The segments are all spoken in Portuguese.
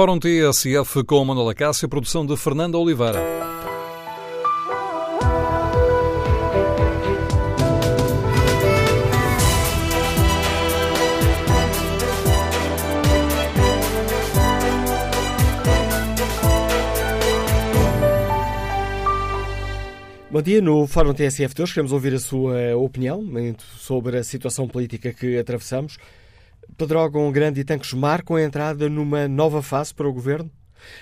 Fórum TSF com Manuela Cássio, produção de Fernando Oliveira. Bom dia, no Fórum TSF de hoje queremos ouvir a sua opinião sobre a situação política que atravessamos. Pedrógão Grande e Tanques marcam a entrada numa nova fase para o Governo?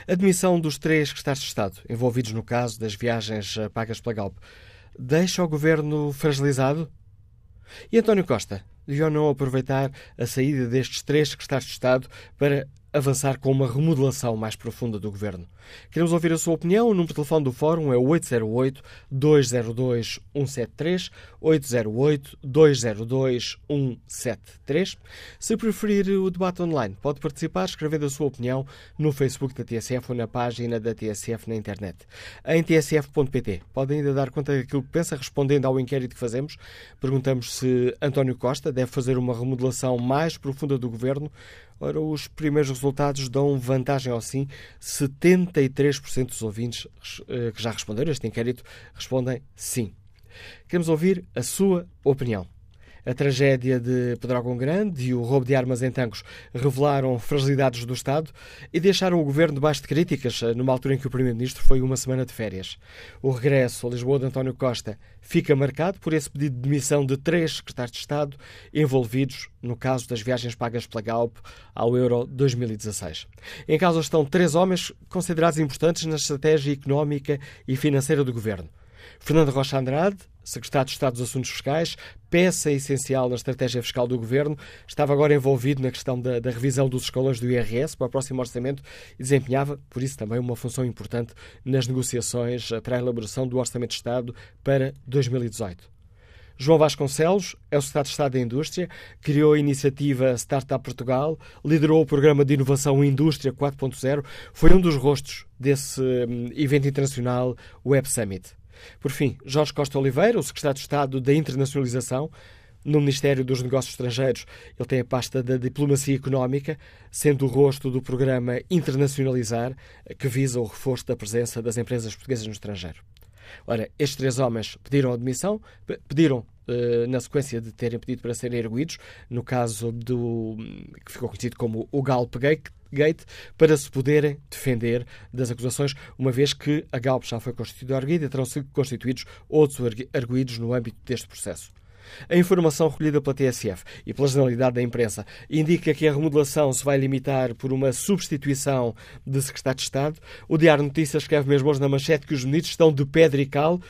A demissão dos três secretários de Estado envolvidos no caso das viagens pagas pela Galp deixa o Governo fragilizado? E António Costa devia não aproveitar a saída destes três secretários de Estado para avançar com uma remodelação mais profunda do Governo. Queremos ouvir a sua opinião. O número de telefone do Fórum é 808-202-173, 808-202-173. Se preferir o debate online, pode participar escrevendo a sua opinião no Facebook da TSF ou na página da TSF na internet. Em tsf.pt pode ainda dar conta daquilo que pensa, respondendo ao inquérito que fazemos. Perguntamos se António Costa deve fazer uma remodelação mais profunda do Governo Ora, os primeiros resultados dão vantagem ao sim. 73% dos ouvintes eh, que já responderam a este inquérito respondem sim. Queremos ouvir a sua opinião. A tragédia de Pedrógão Grande e o roubo de armas em Tancos revelaram fragilidades do Estado e deixaram o governo debaixo de críticas eh, numa altura em que o Primeiro-Ministro foi uma semana de férias. O regresso a Lisboa de António Costa fica marcado por esse pedido de demissão de três secretários de Estado envolvidos no caso das viagens pagas pela Galp ao Euro 2016. Em causa estão três homens considerados importantes na estratégia económica e financeira do governo. Fernando Rocha Andrade, secretário de Estado dos Assuntos Fiscais, peça essencial na estratégia fiscal do governo, estava agora envolvido na questão da, da, revisão dos escalões do IRS para o próximo orçamento e desempenhava, por isso, também uma função importante nas negociações para a elaboração do Orçamento de Estado para 2018. João Vasconcelos é o secretário de Estado da Indústria, criou a iniciativa Startup Portugal, liderou o programa de inovação Indústria 4.0, foi um dos rostos desse hum, evento internacional Web Summit. Por fim, Jorge Costa Oliveira, o secretário de Estado da Internacionalização, no Ministério dos Negócios Estrangeiros, ele tem a pasta da diplomacia económica, sendo o rosto do programa Internacionalizar, que visa o reforço da presença das empresas portuguesas no estrangeiro. Ora, estes três homens pediram admissão, pediram eh, na sequência de terem pedido para serem erguidos, no caso do que ficou conhecido como o Galp Gate, para se poderem defender das acusações, uma vez que a Galp já foi constituída erguida e terão sido constituídos outros arguídos no âmbito deste processo. A informação recolhida pela TSF e pela generalidade da imprensa indica que a remodelação se vai limitar por uma substituição de secretário de Estado. O Diário Notícias escreve mesmo hoje na manchete que os ministros estão de pedra e cal,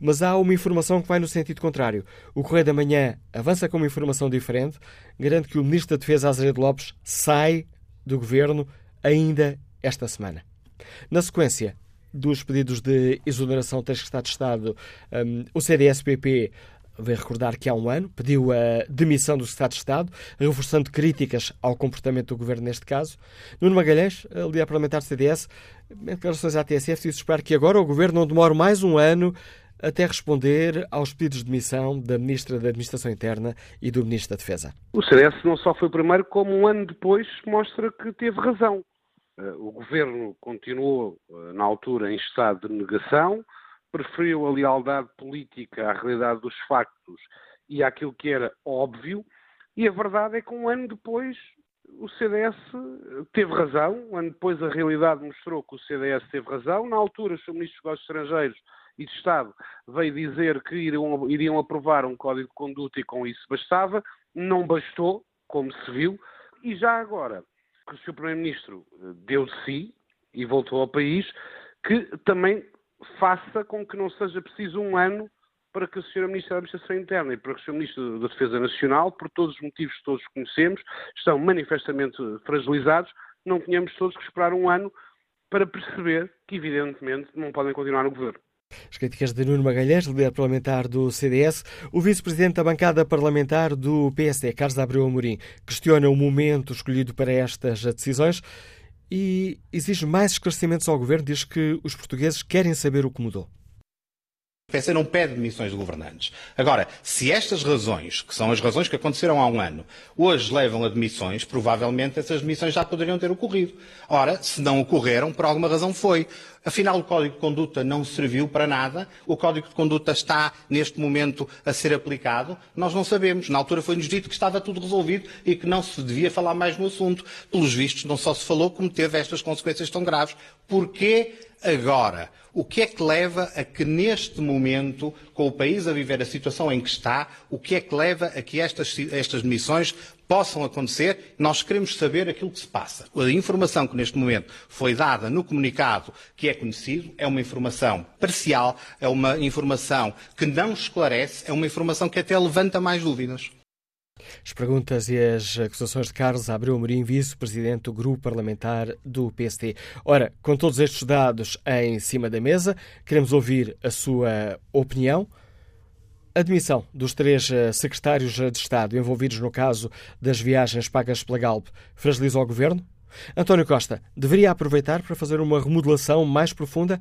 mas há uma informação que vai no sentido contrário. O Correio da Manhã avança com uma informação diferente, garante que o Ministro da Defesa, Azeredo Lopes, sai do Governo ainda esta semana. Na sequência, dos pedidos de exoneração três secretários de Estado, um, o CDS-PP Vem recordar que há um ano pediu a demissão do Secretário de Estado, reforçando críticas ao comportamento do Governo neste caso. Nuno Magalhães, líder parlamentar do CDS, em declarações à TSF, disse esperar que agora o Governo não demore mais um ano até responder aos pedidos de demissão da Ministra da Administração Interna e do Ministro da Defesa. O CDS não só foi o primeiro, como um ano depois mostra que teve razão. Eh, o Governo continuou, eh, na altura, em estado de negação, preferiu a lealdade política à realidade dos factos e àquilo que era óbvio, e a verdade é que um ano depois o CDS teve razão, um ano depois a realidade mostrou que o CDS teve razão. Na altura, o. Ministro dos Negócios Estrangeiros e de Estado veio dizer que iriam, iriam aprovar um código de conduta e com isso bastava. Não bastou, como se viu. E já agora, que o Sr. Primeiro-Ministro deu de si e voltou ao país, que também faça com que não seja preciso um ano para que o Sr. Ministro da Administração Interna e para que o Sr. Ministro da Defesa Nacional, por todos os motivos que todos conhecemos, estão manifestamente fragilizados, não tenhamos todos que esperar um ano para perceber que, evidentemente, não podem continuar no governo. As críticas de Nuno Magalhães, líder parlamentar do CDS, o vice-presidente da bancada parlamentar do PSD, Carlos Abreu Amorim, questiona o momento escolhido para estas decisões e exige mais esclarecimentos ao governo. Diz que os portugueses querem saber o que mudou. O PC não pede demissões de governantes. Agora, se estas razões, que são as razões que aconteceram há um ano, hoje levam a demissões, provavelmente essas demissões já poderiam ter ocorrido. Ora, se não ocorreram, por alguma razão foi. Afinal, o Código de Conduta não serviu para nada. O Código de Conduta está, neste momento, a ser aplicado. Nós não sabemos. Na altura foi-nos dito que estava tudo resolvido e que não se devia falar mais no assunto. Pelos vistos, não só se falou, como teve estas consequências tão graves. Porquê agora? O que é que leva a que, neste momento, com o país a viver a situação em que está, o que é que leva a que estas, estas possam acontecer? Nós queremos saber aquilo que se passa. A informação que, neste momento, foi dada no comunicado que é conhecido é uma informação parcial, é uma informação que não esclarece, é uma informação que até levanta mais dúvidas. As perguntas e as acusações de Carlos Abreu Amorim, vice-presidente do grupo parlamentar do PSD. Ora, com todos estes dados em cima da mesa, queremos ouvir a sua opinião. A demissão dos três eh, secretários de Estado envolvidos no caso das viagens pagas pela Galp fragiliza o governo? António Costa deveria aproveitar para fazer uma remodelação mais profunda?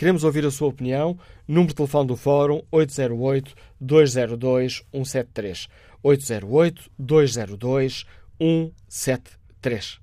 Queremos ouvir a sua opinião. Número de telefone do Fórum 808-202-173. 808-202-173.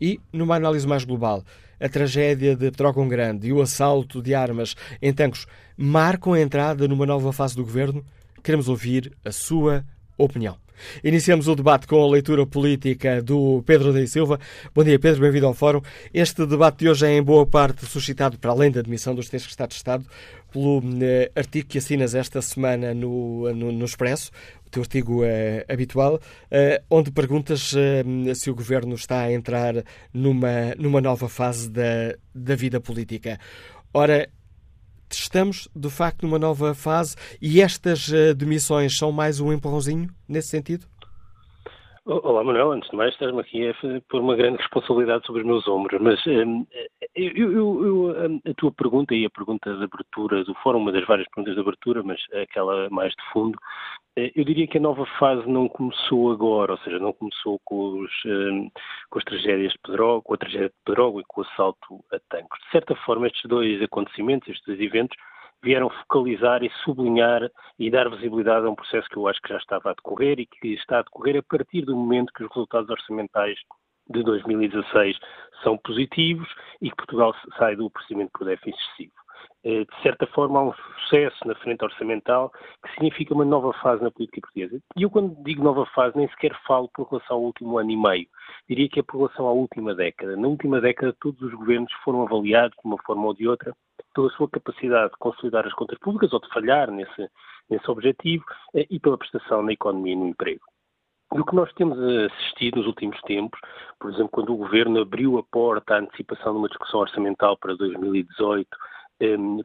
E, numa análise mais global, a tragédia de Pedrógão Grande e o assalto de armas em Tancos marcam a entrada numa nova fase do governo? Queremos ouvir a sua opinião. Iniciamos o debate com a leitura política do Pedro da Silva. Bom dia, Pedro, bem-vindo ao Fórum. Este debate de hoje é em boa parte suscitado, para além da admissão dos três Estados de Estado, pelo eh, artigo que assinas esta semana no, no, no Expresso, teu artigo eh, habitual, eh, onde perguntas eh, se o governo está a entrar numa, numa nova fase da, da vida política. Ora, estamos, de facto, numa nova fase e estas demissões são mais um empurrãozinho nesse sentido? Olá, Manuel. Antes de mais, estás-me aqui a pôr uma grande responsabilidade sobre os meus ombros. Mas eu, eu, eu, a tua pergunta e a pergunta de abertura do fórum, uma das várias perguntas de abertura, mas aquela mais de fundo, eu diria que a nova fase não começou agora, ou seja, não começou com, os, um, com as tragédias de Pedrógão, com a tragédia de Pedrógão e com o assalto a Tancos. De certa forma, estes dois acontecimentos, estes dois eventos, vieram focalizar e sublinhar e dar visibilidade a um processo que eu acho que já estava a decorrer e que está a decorrer a partir do momento que os resultados orçamentais de 2016 são positivos e que Portugal sai do procedimento por déficit excessivo. Eh, de certa forma, há um sucesso na frente orçamental que significa uma nova fase na política portuguesa. E eu, quando digo nova fase, nem sequer falo por relação ao último ano e meio. Diria que é por relação à última década. Na última década, todos os governos foram avaliados, de uma forma ou de outra, pela sua capacidade de consolidar as contas públicas ou de falhar nesse, nesse objetivo eh, e pela prestação na economia e no emprego. E o que nós temos assistido nos últimos tempos, por exemplo, quando o Governo abriu a porta à antecipação de uma discussão orçamental para 2018, um,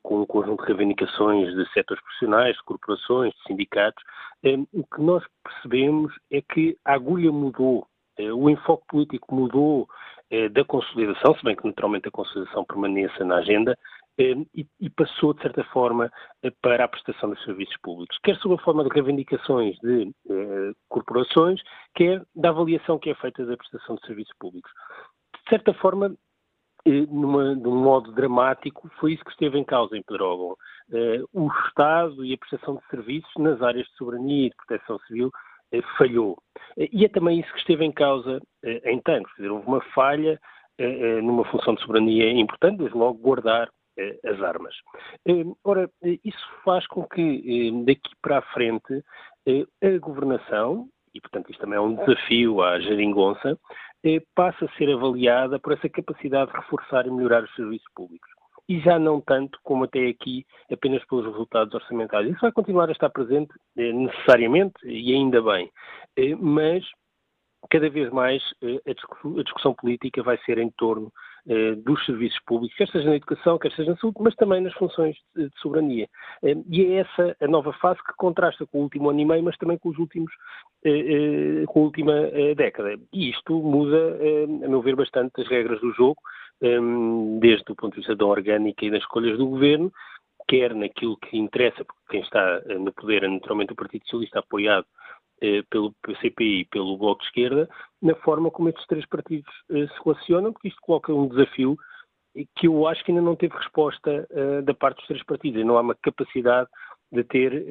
com um conjunto de reivindicações de setores profissionais, de corporações, de sindicatos, um, o que nós percebemos é que a agulha mudou, uh, o enfoque político mudou uh, da consolidação, se bem que naturalmente a consolidação permaneça na agenda, e, e, passou, de certa forma, eh, para a prestação dos serviços públicos, quer sob a forma de reivindicações de eh, corporações, quer da avaliação que é feita da prestação de serviços públicos. De certa forma, eh, numa, de um modo dramático, foi isso que esteve em causa em Pedrógão. Eh, o Estado e a prestação de serviços nas áreas de soberania e de proteção civil eh, falhou. E é também isso que esteve em causa em Tancos. Quer dizer, houve uma falha numa função de soberania importante, desde logo guardar as armas. Ora, isso faz com que daqui para a frente a governação, e portanto isto também é um desafio à geringonça, passe a ser avaliada por essa capacidade de reforçar e melhorar os serviços públicos. E já não tanto como até aqui, apenas pelos resultados orçamentais. Isso vai continuar a estar presente necessariamente, e ainda bem, mas cada vez mais a discussão política vai ser em torno eh, dos serviços públicos, quer seja na educação, quer seja na saúde, mas também nas funções de, soberania. Eh, e é essa a nova fase que contrasta com o último ano e meio, mas também com os últimos, eh, com a última década. E isto muda, a meu ver, bastante as regras do jogo, desde o ponto de vista da orgânica e das escolhas do governo, quer naquilo que interessa, porque quem está no poder é naturalmente o Partido Socialista apoiado eh, pelo PCP e pelo Bloco de Esquerda, na forma como estes três partidos eh, se relacionam, porque isto coloca um desafio que eu acho que ainda não teve resposta uh, da parte dos três partidos. Não há uma capacidade de ter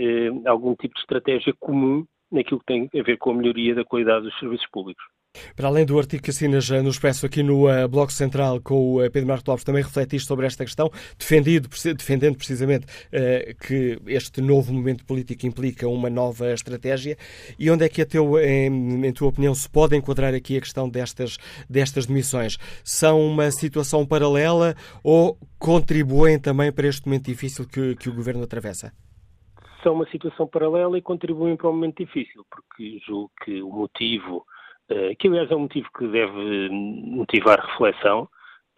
algum tipo de estratégia comum naquilo que tem a ver com a melhoria da qualidade dos serviços públicos. Para além do artigo que assinas no Expresso aqui no uh, Bloco Central com o uh, Pedro Marco Lopes, também refletiste sobre esta questão, defendido, defendendo precisamente uh, que este novo momento político implica uma nova estratégia. E onde é que, a teu, em, em, tua opinião, se pode enquadrar aqui a questão destas, destas demissões? São uma situação paralela ou contribuem também para este momento difícil que, que o Governo atravessa? São uma situação paralela e contribuem para um momento difícil, porque julgo que o motivo eh, que aliás é um motivo que deve motivar reflexão,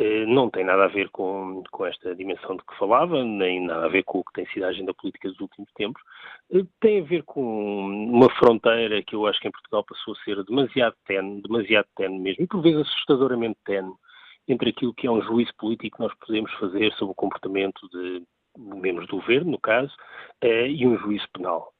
eh, não tem nada a ver com, com esta dimensão de que falava, nem nada a ver com o que tem sido a agenda política dos últimos tempos, eh, tem a ver com uma fronteira que eu acho que em Portugal passou a ser demasiado tenue, demasiado tenue mesmo, e por vezes assustadoramente tenue, entre aquilo que é um juízo político que nós podemos fazer sobre o comportamento de membros do governo, no caso, e um juízo penal.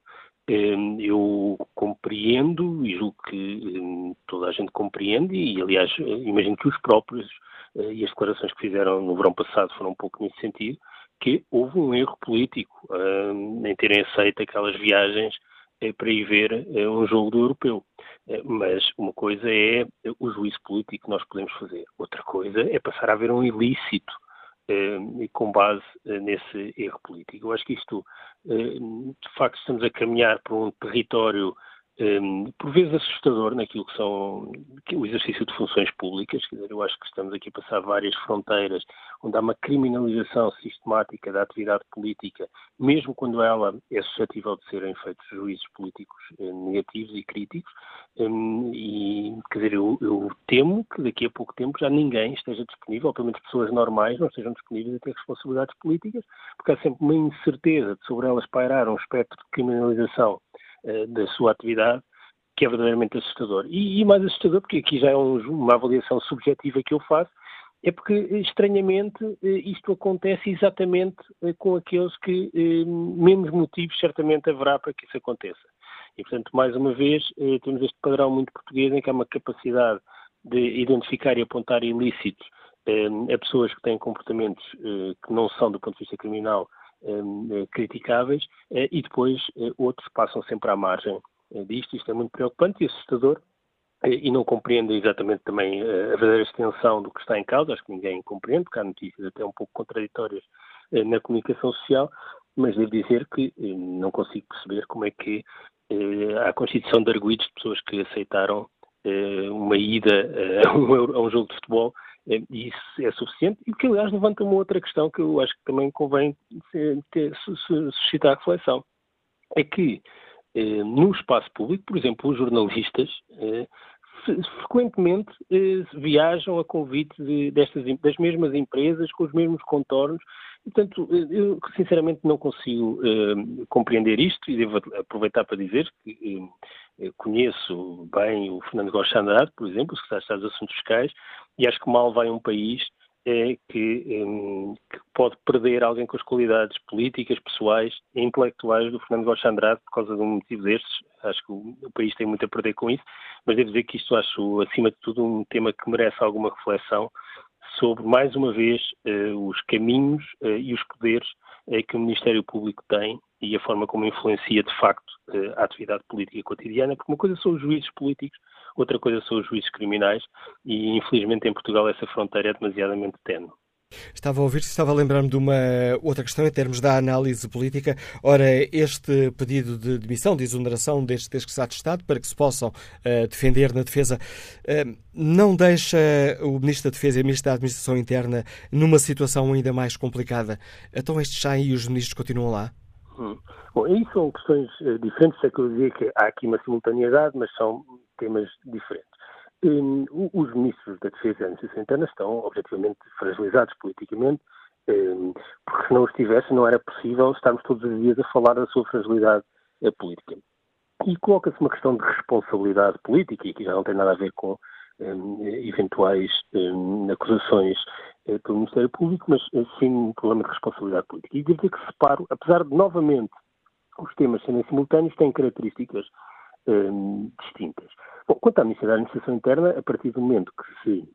Hum, eu compreendo e julgo que hum, toda a gente compreende e, aliás, imagino que os próprios eh, e as declarações que fizeram no verão passado foram um pouco nesse sentido, que houve um erro político hum, em terem aceito aquelas viagens eh, para ir ver eh, um jogo do europeu. Mas uma coisa é o juízo político que nós podemos fazer, outra coisa é passar a haver um ilícito eh, com base eh, nesse erro político. Eu acho que isto, eh, de facto, estamos a caminhar por um território um, por vezes assustador naquilo que são o exercício de funções públicas. Quer dizer, eu acho que estamos aqui a passar várias fronteiras onde há uma criminalização sistemática da atividade política, mesmo quando ela é suscetível de serem feitos juízos políticos eh, negativos e críticos. Um, e, quer dizer, eu, eu, temo que daqui a pouco tempo já ninguém esteja disponível, pelo menos pessoas normais não estejam disponíveis a ter responsabilidades políticas, porque há sempre uma incerteza de sobre elas pairar um espectro de criminalização eh, da sua atividade, que é verdadeiramente assustador. E, e mais assustador, porque aqui já é um, uma avaliação subjetiva que eu faço, é porque, estranhamente, eh, isto acontece exatamente eh, com aqueles que menos motivos certamente haverá para que isso aconteça. E, portanto, mais uma vez, temos este padrão muito português em que há uma capacidade de identificar e apontar ilícitos a pessoas que têm comportamentos que não são, do ponto de vista criminal, eh, criticáveis eh, e depois eh, outros passam sempre à margem disto. Isto é muito preocupante e assustador e não compreendem exatamente também a verdadeira extensão do que está em causa, acho que ninguém compreende, porque há notícias até um pouco contraditórias na comunicação social, mas devo dizer que não consigo perceber como é que a constituição de arguídos de pessoas que aceitaram uma ida a um, jogo de futebol e isso é suficiente, e que, aliás, levanta uma outra questão que eu acho que também convém ter, suscitar reflexão. É que, eh, no espaço público, por exemplo, os jornalistas eh, frequentemente eh, viajam a convite de, destas, das mesmas empresas, com os mesmos contornos, portanto, eu sinceramente não consigo eh, compreender isto, e devo aproveitar para dizer que eh, conheço bem o Fernando Gosta Andrade, por exemplo, o secretário de Estado dos Assuntos Fiscais, e acho que mal vai um país é que, um, que, pode perder alguém com as qualidades políticas, pessoais e intelectuais do Fernando Gomes Andrade por causa de um motivo destes. Acho que o, o, país tem muito a perder com isso, mas devo dizer que isto acho, acima de tudo, um tema que merece alguma reflexão sobre, mais uma vez, uh, os caminhos uh, e os poderes uh, que o Ministério Público tem e a forma como influencia, de facto, a atividade política cotidiana, porque uma coisa são os juízes políticos, outra coisa são os juízes criminais e, infelizmente, em Portugal essa fronteira é demasiadamente tenue. Estava a ouvir, estava a lembrar-me de uma outra questão em termos da análise política. Ora, este pedido de demissão, de exoneração destes secretários de Estado para que se possam uh, defender na defesa, uh, não deixa o Ministro da Defesa e o Ministro da Administração Interna numa situação ainda mais complicada? Então estes já e os ministros continuam lá? Hum. Bom, aí são questões uh, diferentes. É que eu dizia que há aqui uma simultaneidade, mas são temas diferentes. Um, os ministros da Defesa e Administração Interna estão objetivamente fragilizados politicamente, um, porque se não estivesse não era possível estarmos todos os dias a falar da sua fragilidade uh, política. E coloca-se uma questão de responsabilidade política, e aqui já não tem nada a ver com eventuais acusações uh, pelo Ministério Público, mas sim um problema de responsabilidade política. E devo dizer que separo, apesar de novamente os temas serem simultâneos, têm características distintas. Bom, quanto à Ministério da Administração Interna, a partir do momento que se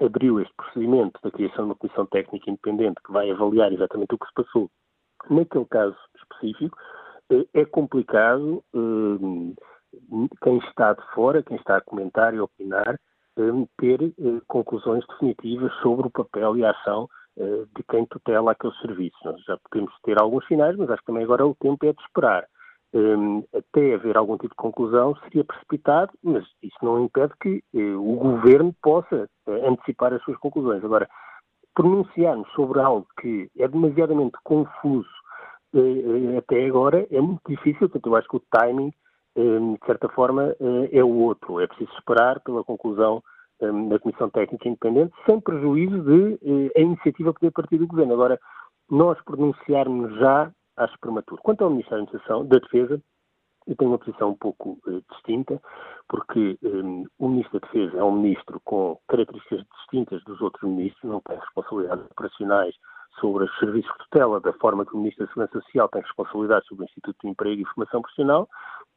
abriu este procedimento da criação de uma comissão técnica independente que vai avaliar exatamente o que se passou naquele caso específico, eh, é complicado eh, quem está de fora, quem está a comentar e a opinar, eh, ter conclusões definitivas sobre o papel e a ação de quem tutela aqueles serviços. Nós já podemos ter alguns sinais, mas acho que também agora o tempo é de esperar. Até haver algum tipo de conclusão seria precipitado, mas isso não impede que o governo possa antecipar as suas conclusões. Agora, pronunciarmos sobre algo que é demasiadamente confuso eh, até agora é muito difícil, portanto, eu acho que o timing, eh, de certa forma, eh, é o outro. É preciso esperar pela conclusão da Comissão Técnica Independente, sem prejuízo de a iniciativa poder partir do Governo. Agora, nós pronunciarmos já, acho prematuro. Quanto ao Ministério da Defesa, eu tenho uma posição um pouco uh, distinta, porque um, o Ministro da Defesa é um ministro com características distintas dos outros ministros, não tem responsabilidades operacionais sobre os serviços de tutela, da forma que o Ministro da Segurança Social tem responsabilidades sobre o Instituto de Emprego e Formação Profissional,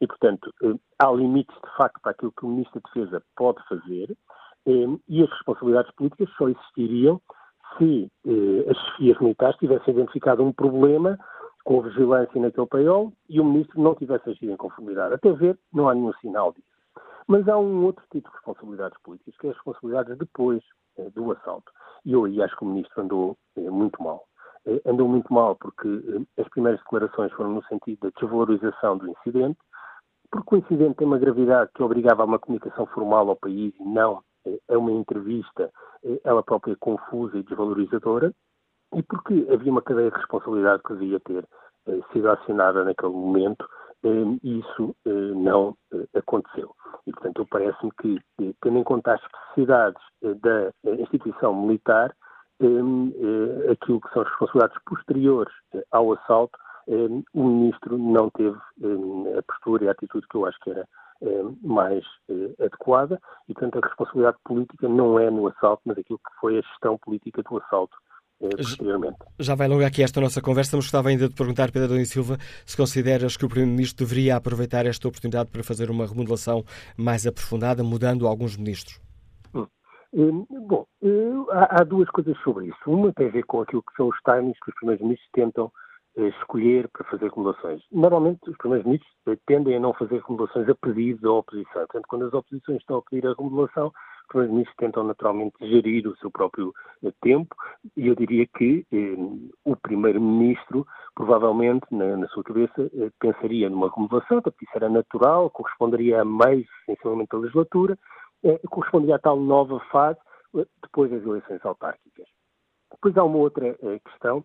e, portanto, uh, há limites, de facto, para aquilo que o Ministro da Defesa pode fazer, um, e as responsabilidades políticas só existiriam se uh, as chefias militares tivessem identificado um problema com vigilância naquele paiol e o ministro não tivesse agido em conformidade. Até ver, não há nenhum sinal disso. Mas há um outro tipo de responsabilidades políticas, que é as responsabilidades depois eh, do assalto. E eu aí acho que o ministro andou eh, muito mal. Eh, andou muito mal porque eh, as primeiras declarações foram no sentido da desvalorização do incidente, porque o incidente tem uma gravidade que obrigava a uma comunicação formal ao país e não eh, a uma entrevista, eh, ela própria confusa e desvalorizadora, e porque havia uma cadeia de responsabilidade que devia ter eh, sido acionada naquele momento e isso não aconteceu. E, portanto, parece-me que, tendo em conta as especificidades da instituição militar, aquilo que são as responsabilidades posteriores ao assalto, o ministro não teve a postura e a atitude que eu acho que era mais adequada e, portanto, a responsabilidade política não é no assalto, mas aquilo que foi a gestão política do assalto eh, posteriormente. Já vai longa aqui esta nossa conversa, mas gostava ainda de perguntar, Pedro Adão Silva, se consideras que o Primeiro-Ministro deveria aproveitar esta oportunidade para fazer uma remodelação mais aprofundada, mudando alguns ministros. Hum. bom, hum, há, duas coisas sobre isso. Uma tem a ver com aquilo que são os timings que os primeiros-ministros tentam eh, escolher para fazer remodelações. Normalmente, os primeiros-ministros eh, tendem a não fazer remodelações a pedido da oposição. Portanto, quando as oposições estão a pedir a remodelação, primeiros-ministros tentam naturalmente gerir o seu próprio eh, tempo e eu diria que eh, o primeiro-ministro provavelmente na, na, sua cabeça eh, pensaria numa renovação, porque isso era natural, corresponderia a meio, essencialmente, da legislatura, eh, corresponderia a tal nova fase eh, depois das eleições autárquicas. Depois há uma outra eh, questão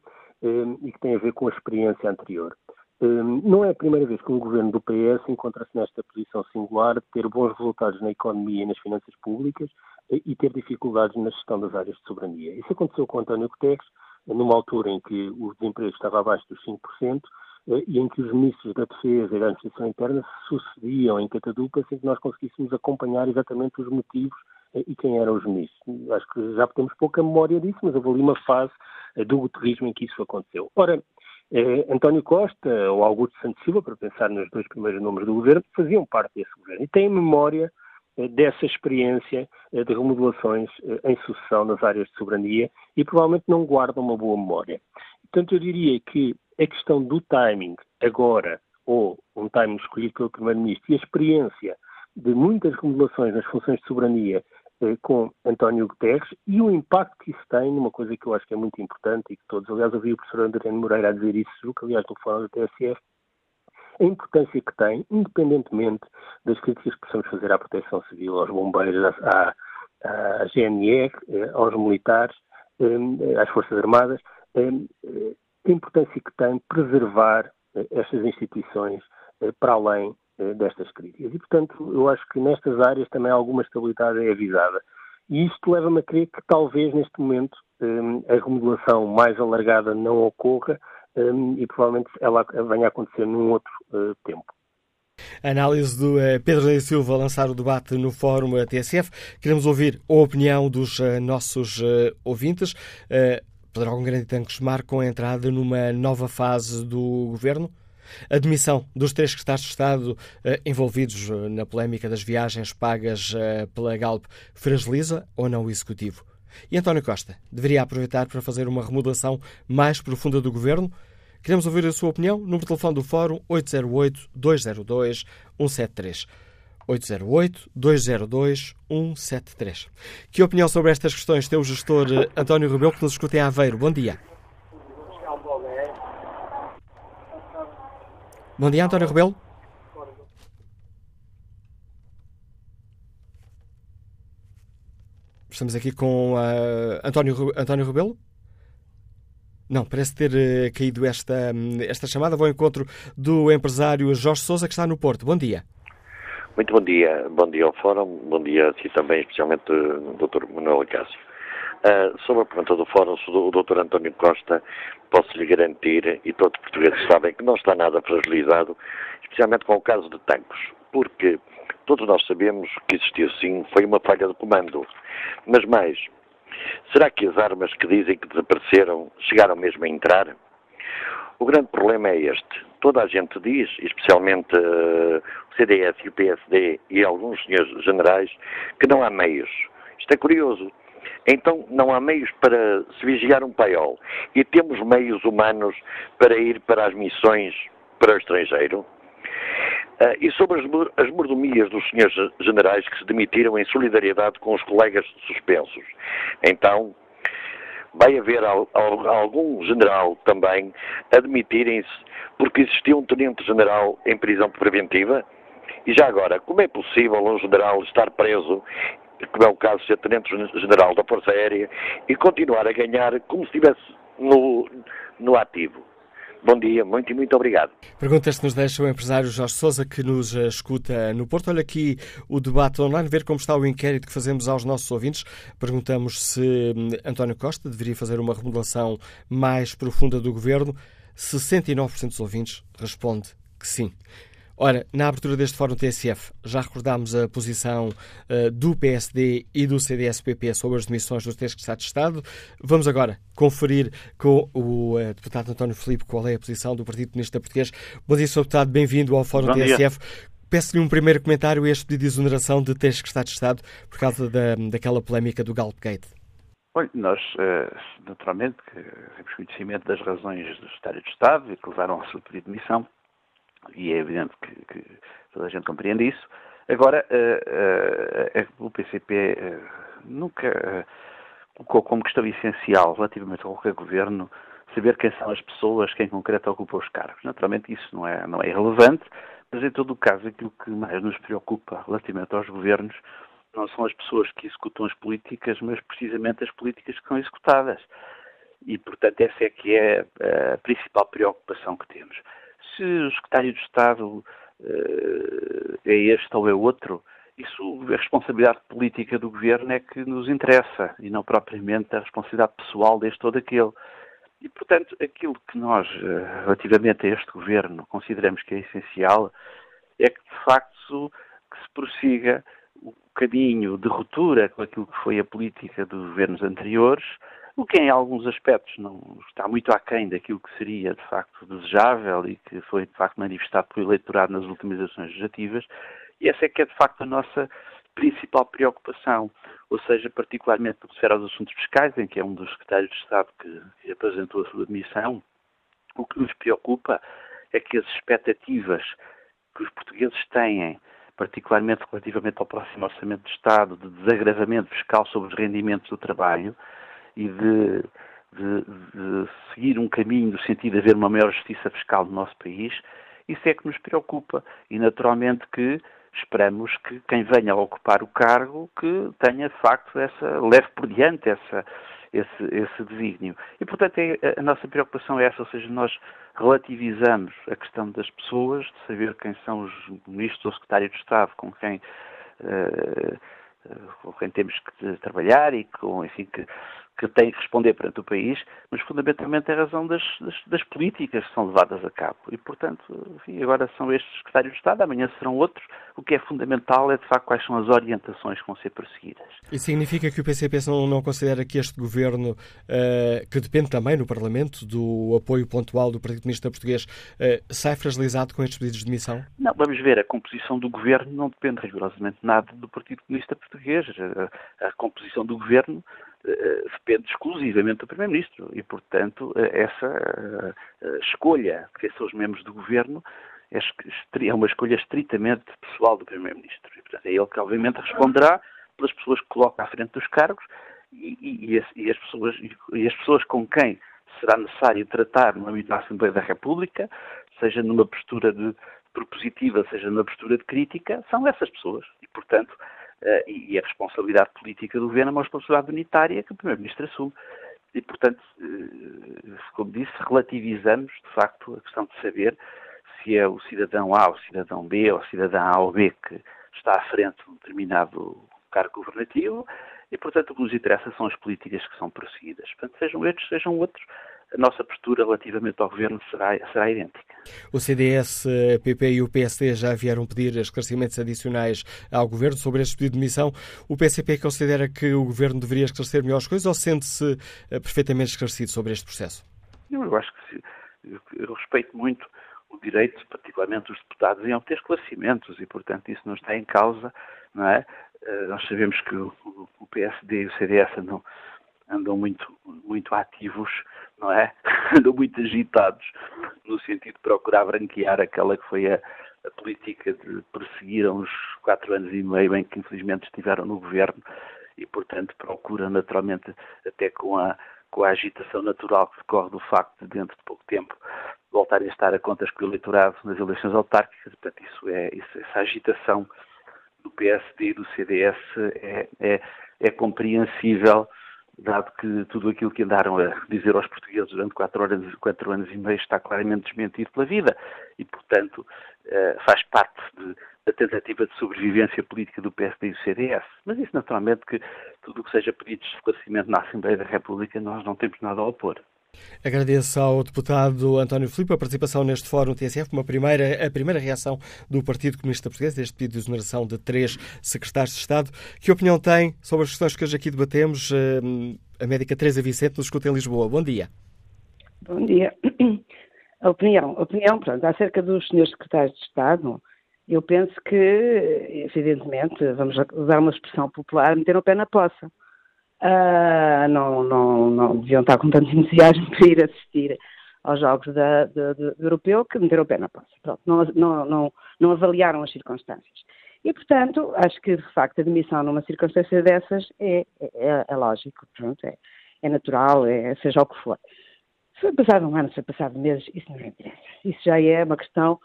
e que tem a ver com a experiência anterior. Hum, não é a primeira vez que um governo do PS encontra-se nesta posição singular de ter bons resultados na economia e nas finanças públicas eh, e ter dificuldades na gestão das áreas de soberania. Isso aconteceu com António Guterres, numa altura em que o desemprego estava abaixo dos 5% eh, e em que os ministros da Defesa e da Administração Interna se sucediam em catadupa sem que nós conseguíssemos acompanhar exatamente os motivos e quem eram os ministros. Acho que já temos pouca memória disso, mas houve ali uma fase do guterrismo em que isso aconteceu. Ora, eh, António Costa ou Augusto Santos Silva, para pensar nos dois primeiros nomes do governo, faziam parte desse governo e têm memória eh, dessa experiência eh, de remodelações eh, em sucessão nas áreas de soberania e provavelmente não guardam uma boa memória. Portanto, eu diria que a questão do timing agora, ou um timing escolhido pelo Primeiro-Ministro, e a experiência de muitas remodelações nas funções de soberania eh, com António Guterres e o impacto que isso tem numa coisa que eu acho que é muito importante e que todos, aliás, ouvi o professor André Moreira a dizer isso, que aliás no fórum da TSF, a importância que tem, independentemente das críticas que possamos fazer à proteção civil, aos bombeiros, à, à GNR, eh, aos militares, eh, às Forças Armadas, a importância que tem preservar estas instituições para além eh, destas críticas. E, portanto, eu acho que nestas áreas também alguma estabilidade é avisada. E isto leva-me a crer que talvez neste momento eh, a remodelação mais alargada não ocorra eh, e provavelmente ela venha a acontecer num outro tempo. A análise do Pedro da Silva lançar o debate no Fórum TSF. Queremos ouvir a opinião dos nossos ouvintes. Pedro Algum Grande Tanques marcam a entrada numa nova fase do governo? A demissão dos três secretários de Estado eh, envolvidos eh, na polémica das viagens pagas eh, pela Galp fragiliza ou não o Executivo? E António Costa deveria aproveitar para fazer uma remodelação mais profunda do governo? Queremos ouvir a sua opinião. Número de telefone do Fórum 808-202-173. 808-202-173. Que opinião sobre estas questões tem o gestor António Rebelo, que nos escuta em Aveiro? Bom dia. Bom dia, António Rebelo. Estamos aqui com uh, António, António Rebelo. Não, parece ter uh, caído esta, esta chamada. Vou ao encontro do empresário Jorge Sousa, que está no Porto. Bom dia. Muito bom dia. Bom dia ao Fórum. Bom dia a si também, especialmente ao Dr. Manuel Acácio. Uh, sobre a pergunta do Fórum, o Dr. António Costa, posso lhe garantir, e todos os portugueses sabem, que não está nada fragilizado, especialmente com o caso de Tancos, porque todos nós sabemos que existiu sim, foi uma falha de comando. Mas mais, será que as armas que dizem que desapareceram chegaram mesmo a entrar? O grande problema é este. Toda a gente diz, especialmente uh, o CDS e o PSD e alguns senhores generais, que não há meios. Isto é curioso. Então não há meios para se vigiar um paiol e temos meios humanos para ir para as missões para o estrangeiro. Uh, e sobre as, as mordomias dos senhores generais que se demitiram em solidariedade com os colegas suspensos. Então, vai haver al, al, algum general também a demitirem-se porque existiu um tenente-general em prisão preventiva? E já agora, como é possível um general estar preso, como é o caso de ser tenente-general da Força Aérea, e continuar a ganhar como se estivesse no, no ativo? Bom dia, muito e muito obrigado. Perguntas que nos deixa o empresário Jorge Sousa, que nos eh, escuta no Porto. Olha aqui o debate online, ver como está o inquérito que fazemos aos nossos ouvintes. Perguntamos se hum, António Costa deveria fazer uma remodelação mais profunda do governo. 69% dos ouvintes responde que sim. Ora, na abertura deste Fórum TSF, já recordámos a posição uh, do PSD e do CDS-PP sobre as demissões dos três Secretários de Estado. Vamos agora conferir com o uh, deputado António Filipe qual é a posição do Partido Comunista Português. Bom dia, Sr. Deputado, bem-vindo ao Fórum Bom TSF. Peço-lhe um primeiro comentário a este pedido de exoneração de três Secretários de Estado por causa da, daquela polémica do Galpgate. Olha, nós, uh, naturalmente, temos conhecimento das razões do Secretário de Estado e que levaram ao seu pedido de demissão e é evidente que, que toda a gente compreende isso. Agora, uh, uh, o PCP nunca colocou como questão essencial, relativamente a qualquer governo, saber quem são as pessoas que em concreto ocupam os cargos. Naturalmente isso não é, não é irrelevante, mas em todo o caso aquilo que mais nos preocupa relativamente aos governos não são as pessoas que executam as políticas, mas precisamente as políticas que são executadas. E, portanto, essa é que é a principal preocupação que temos se o secretário de Estado uh, é este ou é outro, isso, a responsabilidade política do governo é que nos interessa e não propriamente a responsabilidade pessoal deste ou daquele. E, portanto, aquilo que nós, uh, relativamente a este governo, consideramos que é essencial é que, de facto, que se prossiga o caminho de ruptura com aquilo que foi a política dos governos anteriores, o que em alguns aspectos não está muito aquém daquilo que seria de facto desejável e que foi de facto manifestado pelo eleitorado nas últimas eleições legislativas, e essa é que é de facto a nossa principal preocupação, ou seja, particularmente no que se refere aos assuntos fiscais, em que é um dos secretários de Estado que, apresentou a sua admissão, o que nos preocupa é que as expectativas que os portugueses têm, particularmente relativamente ao próximo Orçamento de Estado, de desagravamento fiscal sobre os rendimentos do trabalho, e de, de, de, seguir um caminho no sentido de haver uma maior justiça fiscal no nosso país, isso é que nos preocupa. E naturalmente que esperamos que quem venha a ocupar o cargo que tenha de facto essa, leve por diante essa, esse, esse desígnio. E portanto é, a nossa preocupação é essa, ou seja, nós relativizamos a questão das pessoas, de saber quem são os ministros ou secretários de Estado com quem uh, com quem temos que trabalhar e com, enfim, que que tem que responder perante o país, mas fundamentalmente é a razão das, das, das, políticas que são levadas a cabo. E, portanto, enfim, agora são estes secretários de Estado, amanhã serão outros. O que é fundamental é, de facto, quais são as orientações que vão ser perseguidas. Isso significa que o PCP não, não considera que este governo, uh, que depende também no Parlamento do apoio pontual do Partido Comunista Português, uh, sai fragilizado com estes pedidos de demissão? Não, vamos ver. A composição do governo não depende rigorosamente nada do Partido Comunista Português. A, a composição do governo depende exclusivamente do Primeiro-Ministro e, portanto, essa escolha de quem são os membros do governo é, é uma escolha estritamente pessoal do Primeiro-Ministro. É ele que, obviamente, responderá pelas pessoas que coloca à frente dos cargos e, e, e, as, pessoas, e as pessoas com quem será necessário tratar no âmbito da Assembleia da República, seja numa postura de propositiva, seja numa postura de crítica, são essas pessoas. E, portanto, uh, e, a responsabilidade política do governo é uma responsabilidade unitária que o Primeiro-Ministro assume. E, portanto, uh, como disse, relativizamos, de facto, a questão de saber se é o cidadão A, o cidadão B, ou o cidadão A ou B que está à frente de um determinado cargo governativo, e, portanto, o que nos interessa são as políticas que são prosseguidas. Portanto, sejam estes, sejam outros, a nossa postura relativamente ao governo será, será idêntica. O CDS, PP e o PSD já vieram pedir esclarecimentos adicionais ao governo sobre este pedido de demissão. O PCP considera que o governo deveria esclarecer melhor as coisas ou sente-se eh, perfeitamente esclarecido sobre este processo? Eu acho que eu respeito muito o direito, particularmente dos deputados, em obter esclarecimentos e, portanto, isso não está em causa, não é? Eh, nós sabemos que o, PSD e o CDS andam, andam muito, muito ativos, não é? andam muito agitados no sentido de procurar branquear aquela que foi a, a política de perseguir uns quatro anos e meio em que infelizmente estiveram no governo e, portanto, procura naturalmente, até com a, com a agitação natural que decorre do facto de, dentro de pouco tempo, voltarem a estar a contas com o eleitorado nas eleições autárquicas. Portanto, isso é, isso, essa agitação do PSD e do CDS é, é, é compreensível, dado que tudo aquilo que andaram a dizer aos portugueses durante quatro, horas, quatro anos e meio está claramente desmentido pela vida e, portanto, eh, faz parte de, da tentativa de sobrevivência política do PSD e do CDS. Mas isso, naturalmente, que tudo o que seja pedido de esclarecimento na Assembleia da República, nós não temos nada a opor. Agradeço ao deputado António Filipe a participação neste Fórum TSF, uma primeira, a primeira reação do Partido Comunista Português, deste pedido de exoneração de três secretários de Estado. Que opinião tem sobre as questões que hoje aqui debatemos? Eh, a médica Teresa Vicente nos escuta em Lisboa. Bom dia. Bom dia. A opinião, a opinião, pronto, acerca dos senhores secretários de Estado, eu penso que, evidentemente, vamos usar uma expressão popular, meter o pé na poça uh, não, não, não deviam estar com tanto entusiasmo para ir assistir aos jogos da, da, do europeu que meteram o pé na poça. Pronto, não, não, não, não avaliaram as circunstâncias. E, portanto, acho que, de facto, a demissão numa circunstância dessas é, é, é lógico, pronto, é, é natural, é, seja o que for. Se foi passado um ano, se foi passado meses, isso não interessa. Isso já é uma questão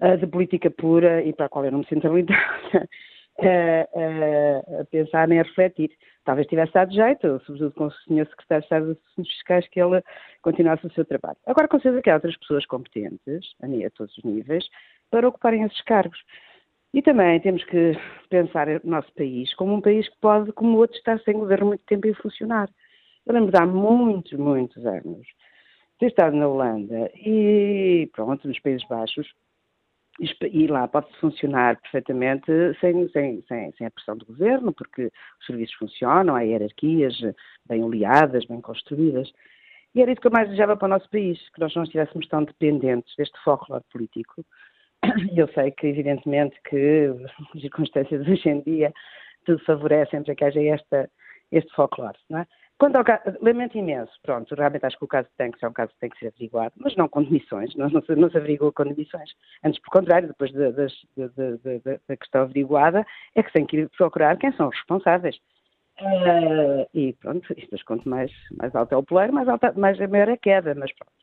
uh, de política pura e para a qual eu não me sinto habilitada a, a, pensar nem a refletir. Talvez tivesse dado jeito, sobretudo com o senhor secretário de Estado dos Assuntos Fiscais, que ele continuasse o seu trabalho. Agora, com certeza que há outras pessoas competentes, a todos os níveis, para ocuparem esses cargos. E também temos que pensar o nosso país como um país que pode, como outro, estar sem governo muito tempo e funcionar. Eu lembro de há muitos, muitos anos ter estado na Holanda e, pronto, nos Países Baixos, e lá pode funcionar perfeitamente sem, sem, sem, sem, a pressão do governo, porque os serviços funcionam, há hierarquias bem oleadas, bem construídas. E era isso que eu mais desejava para o nosso país, que nós não estivéssemos tão dependentes deste folclore político. Eu sei que, evidentemente, que as circunstâncias hoje em dia tudo favorecem para que haja esta, este folclore, não é? Quanto ao caso, lamento imenso, pronto, realmente acho que o caso de Tanques é um caso que tem que ser averiguado, mas não com demissões, não, não, se, não se averigua com demissões. Antes, por contrário, depois da de, de, de, de, questão averiguada, é que tem que ir procurar quem são os responsáveis. Uh, e pronto, isto quanto mais, mais alto é o poleiro, mais, alta, mais maior é a queda, mas pronto.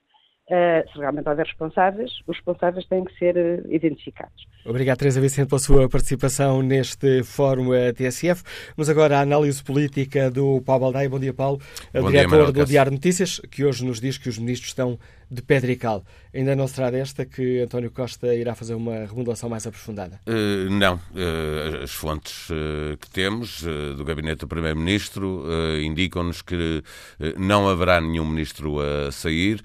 Uh, se realmente houver responsáveis, os responsáveis têm que ser uh, identificados. Obrigado, Teresa Vicente, pela sua participação neste Fórum eh, TSF. Vamos agora à análise política do Paulo Baldaia. Bom dia, Paulo, Bom diretor dia, do Diário Notícias, que hoje nos diz que os ministros estão de pedra e cal. Ainda não será desta que António Costa irá fazer uma remodelação mais aprofundada? Uh, não. Uh, as fontes uh, que temos do gabinete do Primeiro-Ministro indicam-nos que não haverá nenhum ministro a sair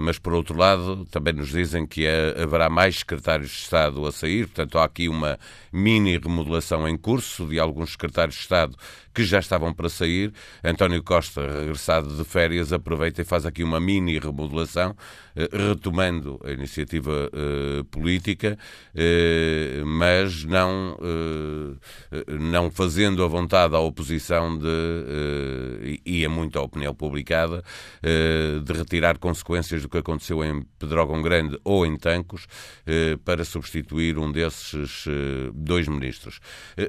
mas, por outro lado, também nos dizem que é, haverá mais secretários de Estado a sair, portanto, há aqui uma mini remodelação em curso de alguns secretários de Estado que já estavam para sair. António Costa, regressado de férias, aproveita e faz aqui uma mini remodelação, eh, retomando a iniciativa eh, política, eh, mas não, não fazendo a vontade à oposição de, e a opinião publicada, de retirar consequências do que aconteceu em Pedrógão Grande ou em Tancos para substituir um desses dois ministros.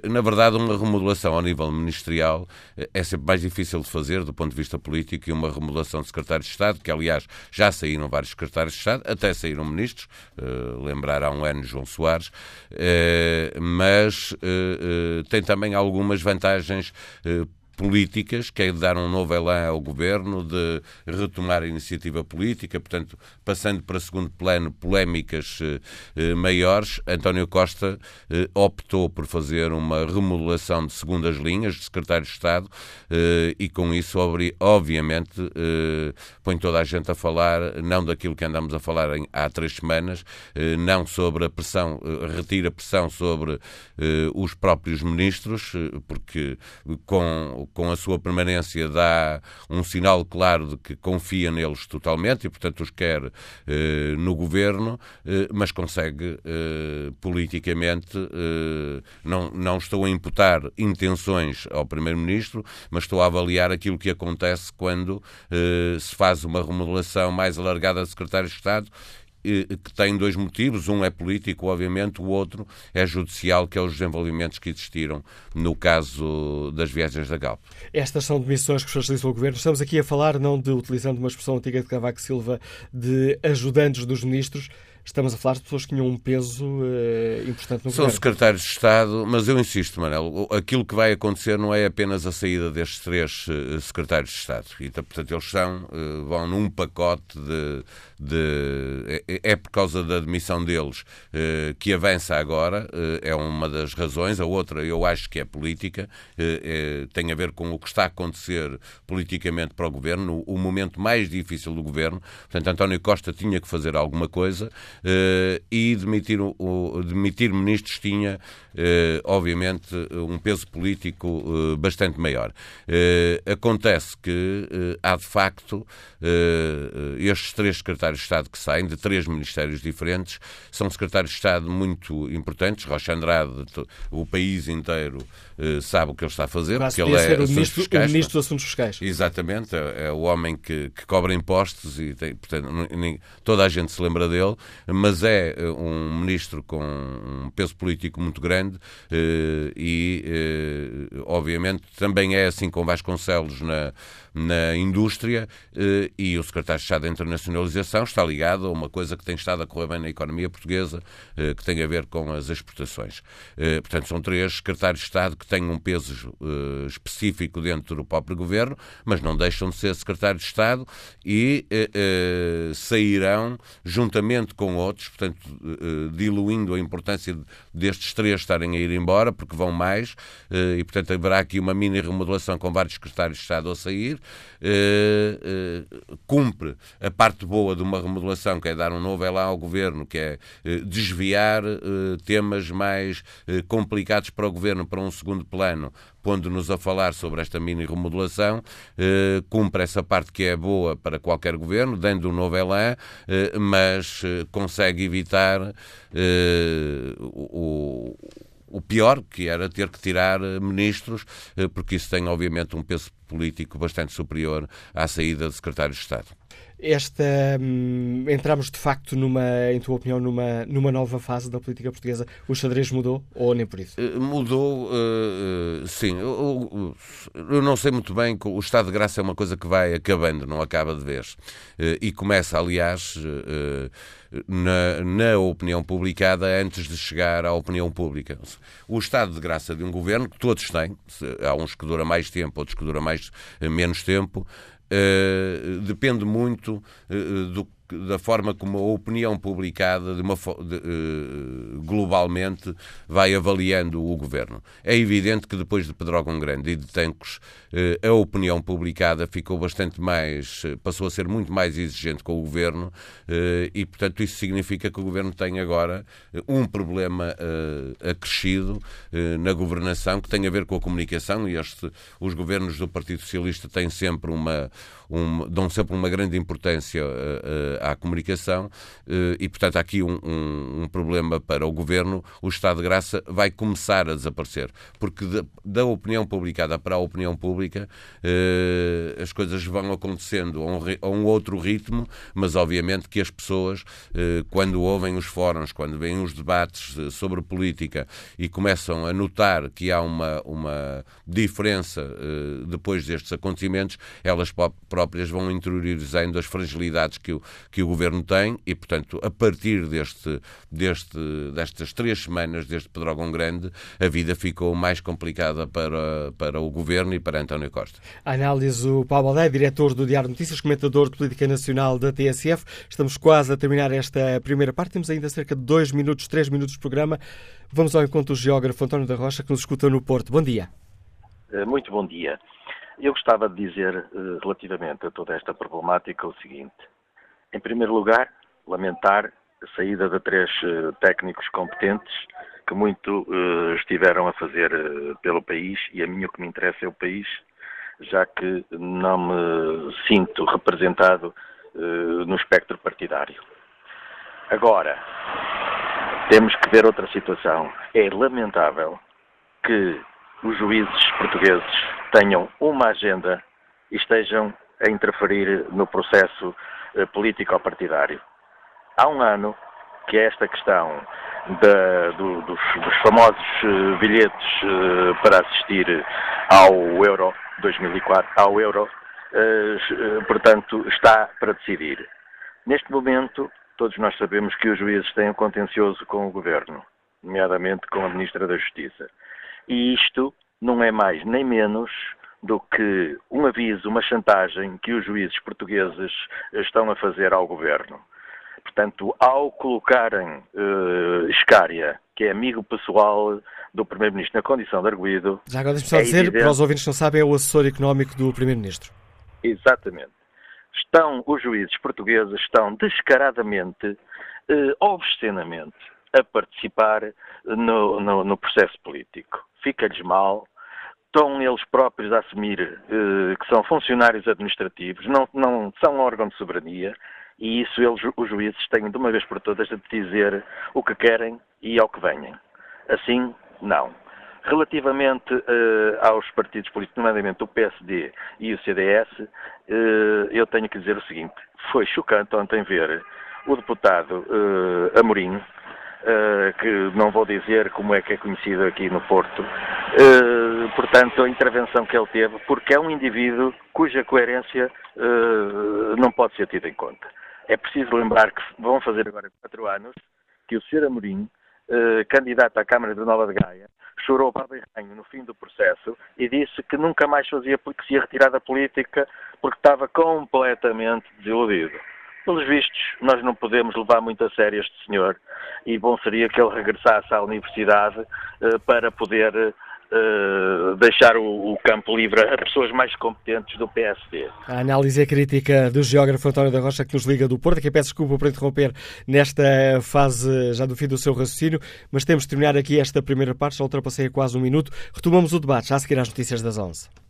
Na verdade, uma remodelação ao nível ministerial é sempre mais difícil de fazer do ponto de vista político e uma remodelação de secretários de Estado, que aliás já saíram vários secretários de Estado, até saíram ministros, uh, lembrar há um ano João Soares, uh, mas uh, tem também algumas vantagens políticas, que é de dar um novo elan ao governo, de retomar a iniciativa política, portanto, passando para segundo plano polémicas eh, eh, maiores, António Costa eh, optou por fazer uma remodelação de segundas linhas de secretário de Estado eh, e com isso, obviamente, eh, põe toda a gente a falar, não daquilo que andamos a falar em, há três semanas, eh, não sobre a pressão, retira pressão sobre os próprios ministros, porque com com a sua permanência, dá um sinal claro de que confia neles totalmente e, portanto, os quer eh, no governo, eh, mas consegue eh, politicamente. Eh, não, não estou a imputar intenções ao Primeiro-Ministro, mas estou a avaliar aquilo que acontece quando eh, se faz uma remodelação mais alargada de secretários de Estado que tem dois motivos. Um é político, obviamente, o outro é judicial, que é os desenvolvimentos que existiram no caso das viagens da Galp. Estas são demissões que facilitam o Governo. Estamos aqui a falar, não de, utilizando uma expressão antiga de Cavaco Silva, de ajudantes dos ministros, Estamos a falar de pessoas que tinham um peso uh, importante no São governo. secretários de Estado, mas eu insisto, Manel, aquilo que vai acontecer não é apenas a saída destes três uh, secretários de Estado. E, portanto, eles são, uh, vão num pacote de. De é, é, por causa da demissão deles que avança agora, é uma das razões. A outra, eu acho que é política, é, tem a ver com o que está a acontecer politicamente para o governo, o, momento mais difícil do governo. Portanto, António Costa tinha que fazer alguma coisa. E demitir, demitir ministros tinha, obviamente, um peso político bastante maior. acontece que há, de facto, estes três secretários de Estado que saem, de três ministérios diferentes, são secretários de Estado muito importantes. Rocha Andrade, o país inteiro sabe o que ele está a fazer, porque ele é o ministro, fiscais, o ministro dos Assuntos Fiscais. Exatamente, é, é o homem que, que, cobra impostos e tem, portanto, toda a gente se lembra dele mas é eh, um ministro com um peso político muito grande eh, e, eh, obviamente, também é assim com Vasconcelos na, na indústria e o secretário de Estado da Internacionalização está ligado a uma coisa que tem estado a correr bem na economia portuguesa, que tem a ver com as exportações. Portanto, são três secretários de Estado que têm um peso específico dentro do próprio governo, mas não deixam de ser secretários de Estado e sairão juntamente com outros, portanto, eh, diluindo a importância destes três estarem a ir embora, porque vão mais, eh, e, portanto, haverá aqui uma mini remodelação com vários secretários de Estado a sair. Eh, cumpre a parte boa de uma remodelação, que é dar um novo elan ao governo, que é desviar temas mais complicados para o governo para um segundo plano, pondo-nos a falar sobre esta mini remodelação, eh, cumpre essa parte que é boa para qualquer governo, dando um novo elan, eh, mas eh, consegue evitar eh, o, o pior, que era ter que tirar eh, ministros, eh, porque isso tem, obviamente, um peso político bastante superior à saída de secretários de Estado. Esta hum, entramos de facto numa, em tua opinião, numa, numa nova fase da política portuguesa. O xadrez mudou ou nem por isso? Uh, mudou, uh, sim. Eu, eu, não sei muito bem o estado de graça é uma coisa que vai acabando, não acaba de vez. Uh, e começa, aliás, na, na opinião publicada antes de chegar à opinião pública. O estado de graça de um governo, que todos têm, há uns que dura mais tempo, outros que dura mais, menos tempo, Uh, depende muito uh, do da forma como a opinião publicada de uma, de, uh, globalmente vai avaliando o governo. É evidente que depois de Pedrógão Grande e de Tancos, uh, a opinião publicada ficou bastante mais, passou a ser muito mais exigente com o governo e, portanto, isso significa que o governo tem agora um problema acrescido na governação que tem a ver com a comunicação e este, os governos do Partido Socialista têm sempre uma, um, dão sempre uma grande importância à comunicação eh, e, portanto, há aqui um, um, um, problema para o governo. O Estado de Graça vai começar a desaparecer, porque de, da opinião publicada para a opinião pública eh, as coisas vão acontecendo a um, outro ritmo, mas obviamente que as pessoas, eh, quando ouvem os fóruns, quando veem os debates sobre política e começam a notar que há uma, uma diferença depois destes acontecimentos, elas próprias vão interiorizando as fragilidades que o, que o governo tem e, portanto, a partir deste, deste, destas três semanas, deste Pedrógão Grande, a vida ficou mais complicada para, para o governo e para António Costa. A análise o Paulo Aldeia, diretor do Diário Notícias, comentador de política nacional da TSF. Estamos quase a terminar esta primeira parte, temos ainda cerca de dois minutos, três minutos de programa. Vamos ao encontro do geógrafo António da Rocha, que nos escuta no Porto. Bom dia. Eh, muito bom dia. Eu gostava de dizer, eh, relativamente a toda esta problemática, o seguinte. Em primeiro lugar, lamentar a saída de três uh, técnicos competentes que muito uh, estiveram a fazer pelo país e a mim o que me interessa é o país, já que não me sinto representado no espectro partidário. Agora, temos que ver outra situação. É lamentável que os juízes portugueses tenham uma agenda e estejam a interferir no processo eh, político-partidário. Há um ano que é esta questão da, do, dos, dos, famosos uh, bilhetes uh, para assistir ao Euro 2004, ao Euro, portanto, está para decidir. Neste momento, todos nós sabemos que os juízes têm um contencioso com o Governo, nomeadamente com a Ministra da Justiça. E isto não é mais nem menos do que um aviso, uma chantagem que os juízes portugueses estão a fazer ao governo. Portanto, ao colocarem uh, Escária, que é amigo pessoal do Primeiro-Ministro, na condição de arguído. Já agora deixe-me só é dizer, evidente... para os ouvintes que não sabem, é o assessor económico do Primeiro-Ministro. Exatamente. Estão, os juízes portugueses estão descaradamente, uh, obscenamente, a participar no, no, no processo político. Fica-lhes mal, estão eles próprios a assumir eh, que são funcionários administrativos, não, não são órgão de soberania, e isso eles, os juízes, têm de uma vez por todas de dizer o que querem e ao que venham. Assim, não. Relativamente uh, aos partidos políticos, nomeadamente o PSD e o CDS, eh, eu tenho que dizer o seguinte: foi chocante ontem ver o deputado Amorim, que não vou dizer como é que é conhecido aqui no Porto, uh, portanto, a intervenção que ele teve, porque é um indivíduo cuja coerência uh, não pode ser tida em conta. É preciso lembrar que vão fazer agora quatro anos que o Sr. Amorim, candidato à Câmara de Nova de Gaia, chorou para ranho no fim do processo e disse que nunca mais fazia porque se ia retirar da política porque estava completamente desiludido. Pelos vistos, nós não podemos levar muito a sério este senhor e bom seria que ele regressasse à universidade uh, para poder uh, deixar o, o, campo livre a pessoas mais competentes do PSD. A análise crítica do geógrafo António da Rocha que nos liga do Porto, que peço desculpa por interromper nesta fase já do fim do seu raciocínio, mas temos de terminar aqui esta primeira parte, já ultrapassei quase um minuto. Retomamos o debate já a seguir às notícias das 11.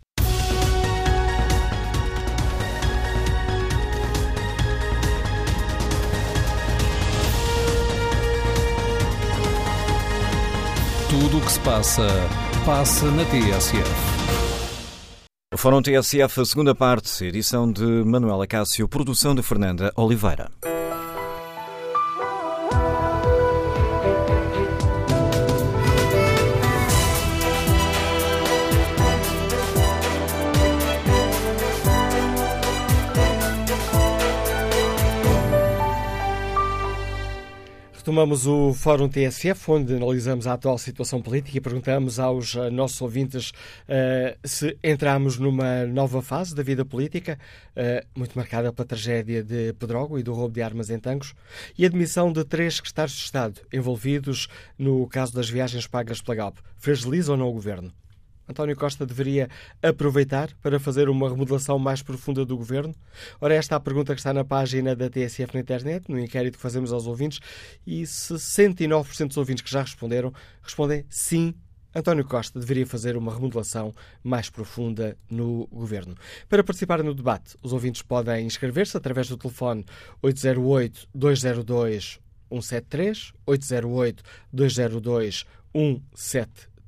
Tudo o que se passa, passa na TSF. Fórum TSF, a segunda parte, edição de Manuela Cássio, produção de Fernanda Oliveira. Retomamos o Fórum TSF, onde analisamos a atual situação política e perguntamos aos uh, nossos ouvintes uh, se entramos numa nova fase da vida política, uh, muito marcada pela tragédia de Pedrogo e do roubo de armas em Tancos, e a admissão de três secretários de Estado envolvidos no caso das viagens pagas pela Galp. Fez ou não o Governo? António Costa deveria aproveitar para fazer uma remodelação mais profunda do governo? Ora, esta é a pergunta que está na página da TSF na internet, no inquérito que fazemos aos ouvintes, e 69% dos ouvintes que já responderam respondem sim. António Costa deveria fazer uma remodelação mais profunda no governo. Para participar no debate, os ouvintes podem inscrever-se através do telefone 808 202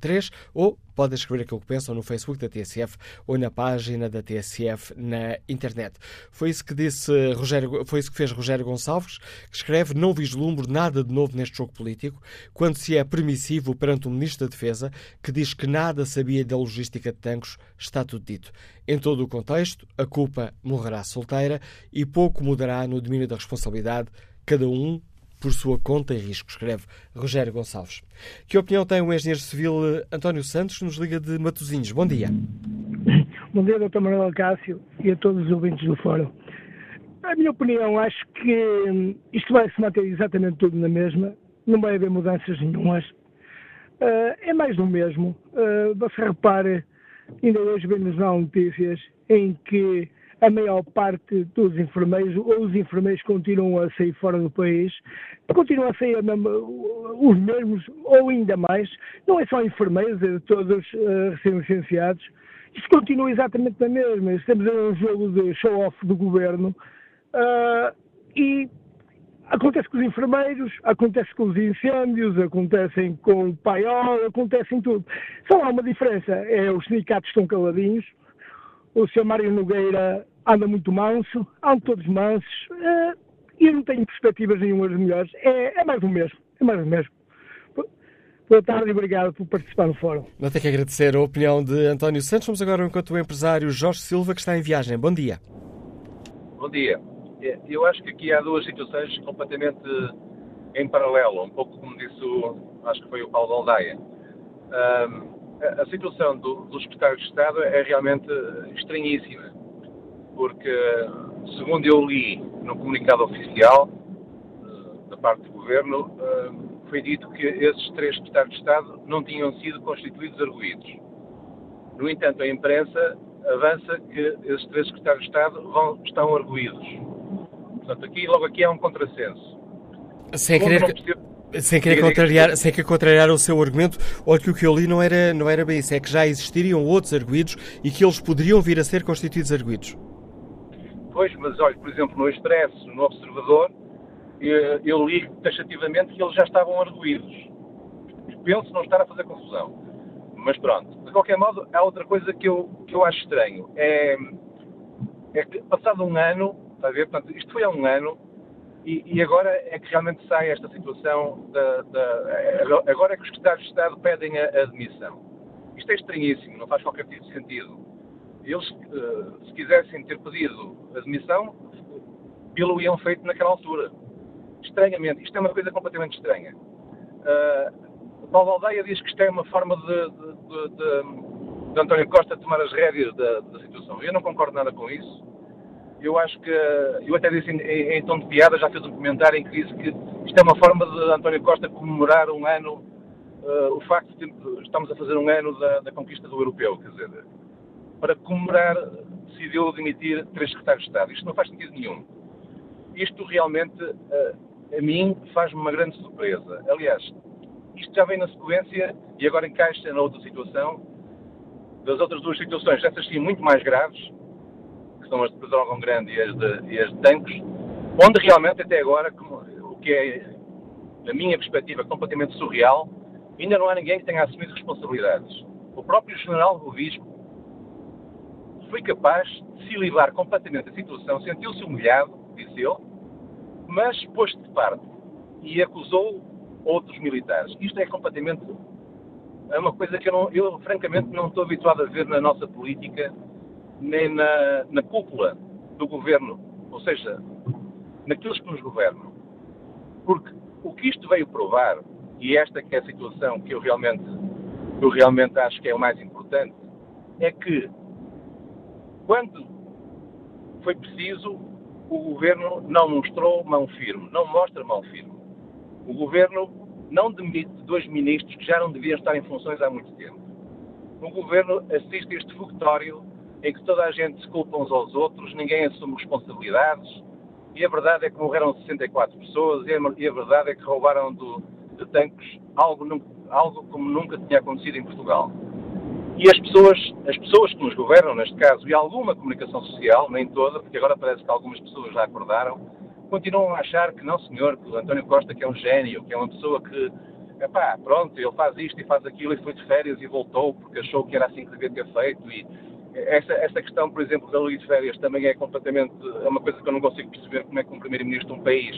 173 808 202 173 3 ou podem escrever aquilo que pensam no Facebook da TSF ou na página da TSF na internet. Foi isso que disse Rogério, foi isso que fez Rogério Gonçalves, que escreve: Não vislumbro nada de novo neste jogo político, quando se é permissivo perante o Ministro da Defesa, que diz que nada sabia da logística de tanques, está tudo dito. Em todo o contexto, a culpa morrerá solteira e pouco mudará no domínio da responsabilidade, cada um por sua conta e risco, escreve Rogério Gonçalves. Que opinião tem o engenheiro civil eh, António Santos, que nos liga de Matosinhos? Bom dia. Bom dia, Dr. Manuel Cássio e a todos os ouvintes do Fórum. A minha opinião, acho que hum, isto vai se manter exatamente tudo na mesma, não vai haver mudanças nenhumas. Uh, é mais do mesmo. Uh, você repare, ainda hoje vemos notícias em que a maior parte dos enfermeiros, ou os enfermeiros continuam a sair fora do país, continuam a sair os mesmos, ou ainda mais, não é só enfermeiros, é todos uh, recém-licenciados, isto continua exatamente na mesma, estamos em um jogo de show-off do governo, uh, e acontece com os enfermeiros, acontece com os incêndios, acontecem com o paiol, acontece em tudo. Só há uma diferença, é os sindicatos estão caladinhos, o Sr. Mário Nogueira anda muito manso, andam todos mansos, uh, e eu não tenho perspectivas nenhumas melhores. É, é mais do mesmo, é mais do mesmo. Boa tarde e obrigado por participar no fórum. Não tenho que agradecer a opinião de António Santos. Vamos agora enquanto o empresário Jorge Silva, que está em viagem. Bom dia. Bom dia. É, eu acho que aqui há duas situações completamente em paralelo, um pouco como disse, o, acho que foi o Paulo Aldaia. Um, a situação do, do secretário de Estado é realmente estranhíssima, porque, segundo eu li no comunicado oficial eh, da parte do Governo, eh, foi dito que esses três secretários de Estado não tinham sido constituídos arguídos. No entanto, a imprensa avança que esses três secretários de Estado vão, estão arguídos. Portanto, aqui, logo aqui há um contrassenso. Sem querer, sem querer, contrariar, sem querer contrariar o seu argumento, olha que o que eu li não era, não era bem isso, é que já existiriam outros arguídos e que eles poderiam vir a ser constituídos arguídos. Pois, mas olha, por exemplo, no Expresso, no Observador, eh, eu li taxativamente que eles já estavam arguídos. Penso não estar a fazer confusão. Mas pronto. De qualquer modo, há outra coisa que eu, que eu acho estranho. É, é que, passado um ano, está a ver? Portanto, isto foi há um ano, e, e, agora é que realmente sai esta situação, da, da, agora é que os secretários de Estado pedem a, a admissão. Isto é estranhíssimo, não faz qualquer tipo de sentido. Eles, uh, se quisessem ter pedido admissão, pelo iam feito naquela altura. Estranhamente, isto é uma coisa completamente estranha. Uh, Paulo Aldeia diz que isto é uma forma de, de, de, de António Costa tomar as rédeas da, da situação. Eu não concordo nada com isso eu acho que, eu até disse em, em, em, tom de piada, já fiz um comentário em que disse que isto é uma forma de António Costa comemorar um ano, uh, o facto de estamos a fazer um ano da, da, conquista do europeu, quer dizer, para comemorar decidiu demitir três secretários de Estado. Isto não faz sentido nenhum. Isto realmente, uh, a mim, faz-me uma grande surpresa. Aliás, isto já vem na sequência e agora encaixa na outra situação, das outras duas situações, essas sim muito mais graves, são as de Pedrógão Grande e as de, e as de Tancos, onde realmente até agora, o que é, na minha perspectiva, completamente surreal, ainda não há ninguém que tenha assumido responsabilidades. O próprio general do Bispo foi capaz de se livrar completamente da situação, sentiu-se humilhado, disse ele, mas pôs-se de parte e acusou outros militares. Isto é completamente. É uma coisa que eu, não, eu francamente não estou habituado a ver na nossa política nem na, na cúpula do governo, ou seja, naqueles que nos governam. Porque O que isto veio provar, e esta que é a situação que eu realmente, eu realmente acho que é o mais importante, é que quando foi preciso, o governo não mostrou mão firme, não mostra mão firme. O governo não demite dois ministros que já não deviam estar em funções há muito tempo. O governo assiste a este fogotório em que toda a gente se culpa uns aos outros, ninguém assume responsabilidades, e a verdade é que morreram 64 pessoas, e a, verdade é que roubaram do, de tanques algo, algo como nunca tinha acontecido em Portugal. E as pessoas, as pessoas que nos governam, neste caso, e alguma comunicação social, nem toda, porque agora parece que algumas pessoas já acordaram, continuam a achar que não, senhor, que o António Costa que é um gênio, que é uma pessoa que, epá, pronto, ele faz isto e faz aquilo e foi de férias e voltou porque achou que era assim que devia ter feito e essa, essa questão, por exemplo, da lei de férias também é completamente, é uma coisa que eu não consigo perceber como é que um primeiro-ministro de um país,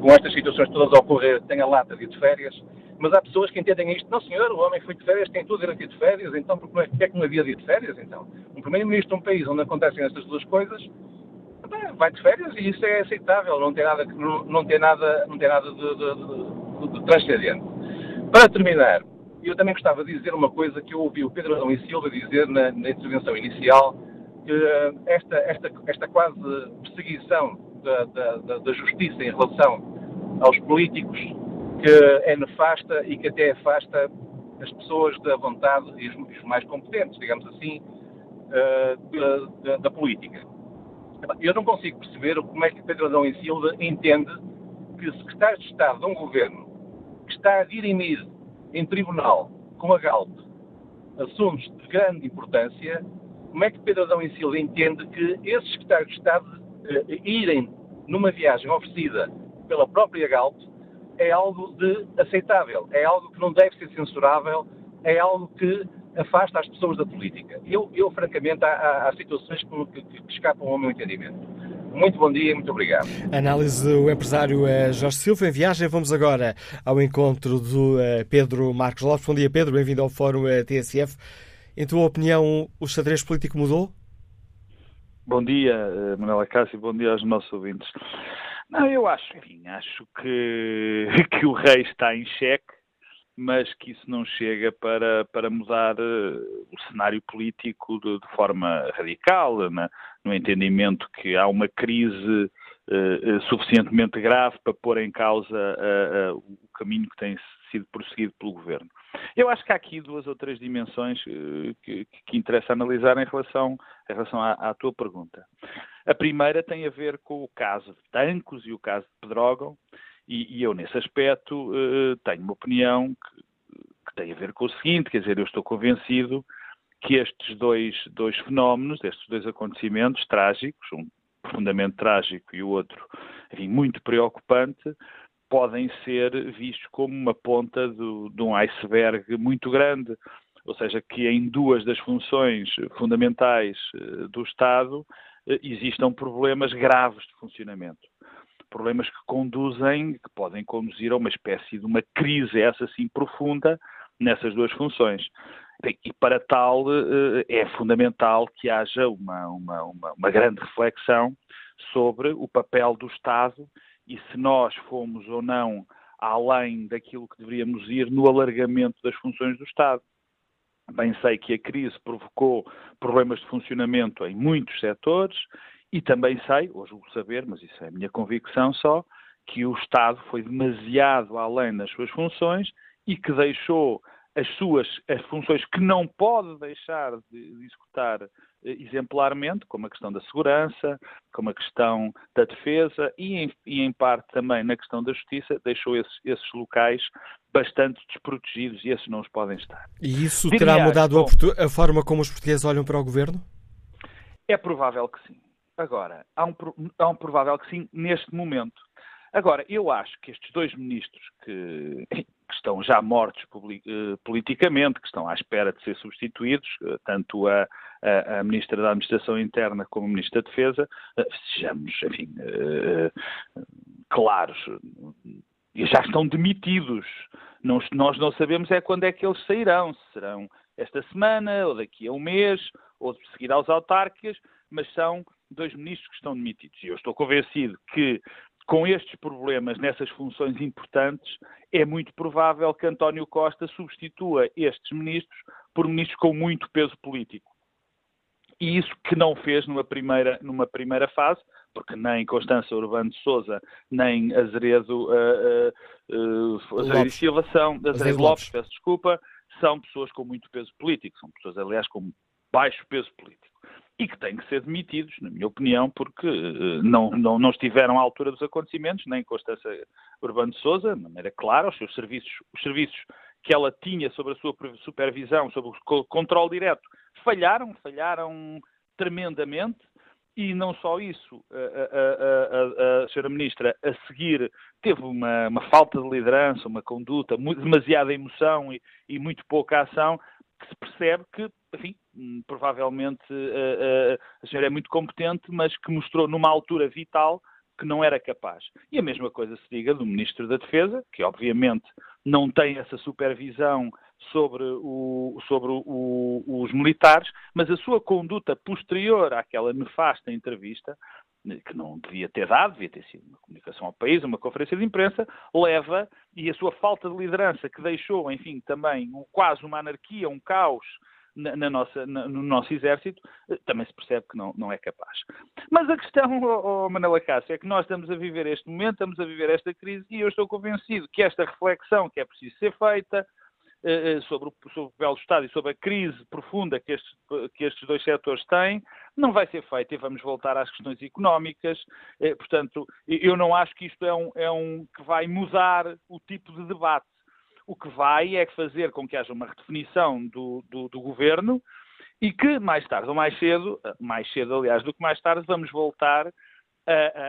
com estas situações todas a ocorrer, tem a lata de ir de férias mas há pessoas que entendem isto. Não, senhor, o homem foi de férias, tem todo o direito de férias, então porque é que não havia dia de férias, então? Um primeiro-ministro de um país onde acontecem estas duas coisas, vai de férias e isso é aceitável, não tem nada, não, não tem nada, não tem nada de, de, de, de transcendente. Para terminar, eu também gostava de dizer uma coisa que eu ouvi o Pedro Adão e Silva dizer na, na intervenção inicial, que eh, esta, esta, esta quase perseguição da, da, da justiça em relação aos políticos que é nefasta e que até afasta as pessoas da vontade e os mais competentes, digamos assim, eh, da, da, política. Eu não consigo perceber como é que Pedro Adão e Silva entende que secretário de Estado de um governo que está a dirimir em tribunal com a Galp assuntos de grande importância, como é que Pedro Adão e Silva entende que esses secretários de Estado eh, irem numa viagem oferecida pela própria Galp é algo de aceitável, é algo que não deve ser censurável, é algo que afasta as pessoas da política. Eu, eu francamente, há, há situações que, que, que, escapam ao meu entendimento. Muito bom dia e muito obrigado. Análise do empresário eh, Jorge Silva. Em viagem, vamos agora ao encontro do eh, Pedro Marcos Lopes. Bom dia, Pedro. Bem-vindo ao Fórum eh, TSF. Em tua opinião, o xadrez político mudou? Bom dia, Manuela Cássio. Bom dia aos nossos ouvintes. Não, eu acho, enfim, acho que, que o rei está em xeque, mas que isso não chega para, para mudar o cenário político de, de forma radical, na, no entendimento que há uma crise uh, suficientemente grave para pôr em causa uh, o caminho que tem sido prosseguido pelo governo. Eu acho que há aqui duas ou três dimensões que, que interessa analisar em relação, em relação à, à tua pergunta. A primeira tem a ver com o caso de Tancos e o caso de Pedrógão, e, e eu, nesse aspecto, uh, tenho uma opinião que, que, tem a ver com o seguinte: quer dizer, eu estou convencido que estes dois, dois fenómenos, estes dois acontecimentos trágicos, um profundamente trágico e o outro, enfim, muito preocupante, podem ser vistos como uma ponta do, de um iceberg muito grande. Ou seja, que em duas das funções fundamentais uh, do Estado eh, existam problemas graves de funcionamento. Problemas que conduzem, que podem conduzir a uma espécie de uma crise, essa sim profunda, nessas duas funções. E para tal eh, é fundamental que haja uma, uma, uma, uma grande reflexão sobre o papel do Estado e se nós fomos ou não além daquilo que deveríamos ir no alargamento das funções do Estado. Bem sei que a crise provocou problemas de funcionamento em muitos setores e também sei, hoje vou saber, mas isso é a minha convicção só, que o Estado foi demasiado além das suas funções e que deixou as suas as funções que não pode deixar de, de executar eh, exemplarmente, como a questão da segurança, como a questão da defesa e em, e, em parte também na questão da justiça, deixou esses, esses, locais bastante desprotegidos e esses não os podem estar. E isso terá mudado bom, a, forma como os portugueses olham para o governo? É provável que sim. Agora, há um, há um provável que sim neste momento. Agora, eu acho que estes dois ministros que estão já mortos eh, politicamente, que estão à espera de ser substituídos, eh, tanto a, a, a Ministra da Administração Interna como a Ministra da Defesa, eh, sejamos, enfim, claros, já estão demitidos. Nós não sabemos é quando é que eles sairão, se serão esta semana, ou daqui a um mês, ou de seguir aos autárquicas, mas são dois ministros que estão demitidos. E eu estou convencido que com estes problemas nessas funções importantes, é muito provável que António Costa substitua estes ministros por ministros com muito peso político. E isso que não fez numa primeira, numa primeira fase, porque nem Constança Urbano de Souza, nem Azeredo, uh, uh, uh, Azeredo Silva são, Azeredo Lopes, Lopes, peço desculpa, são pessoas com muito peso político, são pessoas, aliás, com baixo peso político e que têm que ser demitidos, na minha opinião, porque uh, não, não, não estiveram à altura dos acontecimentos, nem Constança Urbano de Souza, de maneira clara, os seus serviços, os serviços que ela tinha sobre a sua supervisão, sobre o controle direto, falharam, falharam tremendamente, e não só isso, a, a, a, a senhora Ministra, a seguir, teve uma, uma, falta de liderança, uma conduta, muito, demasiada emoção e, e muito pouca ação, que se percebe que, enfim, hum, provavelmente a, a, a senhora é muito competente, mas que mostrou numa altura vital que não era capaz. E a mesma coisa se diga do Ministro da Defesa, que obviamente não tem essa supervisão sobre, o, sobre o, os militares, mas a sua conduta posterior àquela nefasta entrevista, que não devia ter dado, devia ter sido uma comunicação ao país, uma conferência de imprensa, leva, e a sua falta de liderança que deixou, enfim, também um, quase uma anarquia, um caos na, na nossa, na, no nosso exército, eh, também se percebe que não, não é capaz. Mas a questão, oh, oh, Manela Cássio, é que nós estamos a viver este momento, estamos a viver esta crise, e eu estou convencido que esta reflexão que é preciso ser feita, eh, eh, sobre o, sobre papel do Estado e sobre a crise profunda que estes, que estes dois setores têm, não vai ser feita e vamos voltar às questões económicas. Portanto, eu não acho que isto é um, é um que vai mudar o tipo de debate. O que vai é fazer com que haja uma redefinição do, do, do governo e que mais tarde ou mais cedo, mais cedo aliás do que mais tarde, vamos voltar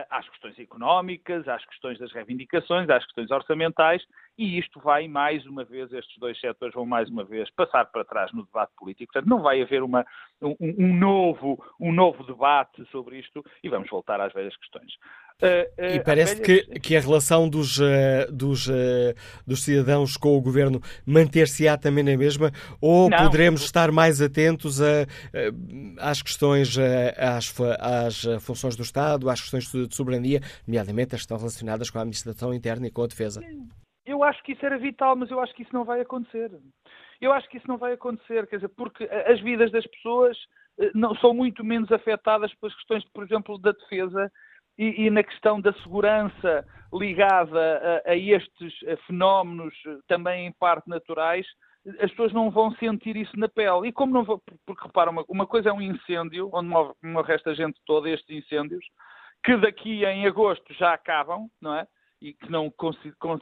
às questões económicas, às questões das reivindicações, às questões orçamentais, e isto vai mais uma vez, estes dois setores vão mais uma vez passar para trás no debate político. Portanto, não vai haver uma, um, um, novo, um novo debate sobre isto e vamos voltar às velhas questões. Uh, uh, e parece que, que a relação dos, uh, dos, dos cidadãos com o governo manter-se-á também na mesma ou não, poderemos estar mais atentos a, às questões, às, às funções do Estado, às questões de soberania, nomeadamente as que estão relacionadas com a administração interna e com a defesa? Eu acho que isso era vital, mas eu acho que isso não vai acontecer. Eu acho que isso não vai acontecer, quer dizer, porque as vidas das pessoas não, são muito menos afetadas pelas questões, por exemplo, da defesa e, e na questão da segurança ligada a, a estes fenómenos, também em parte naturais, as pessoas não vão sentir isso na pele. E como não vão, porque repara, uma, uma coisa é um incêndio, onde morre, morre esta gente toda, estes incêndios, que daqui em agosto já acabam, não é? E que não, com,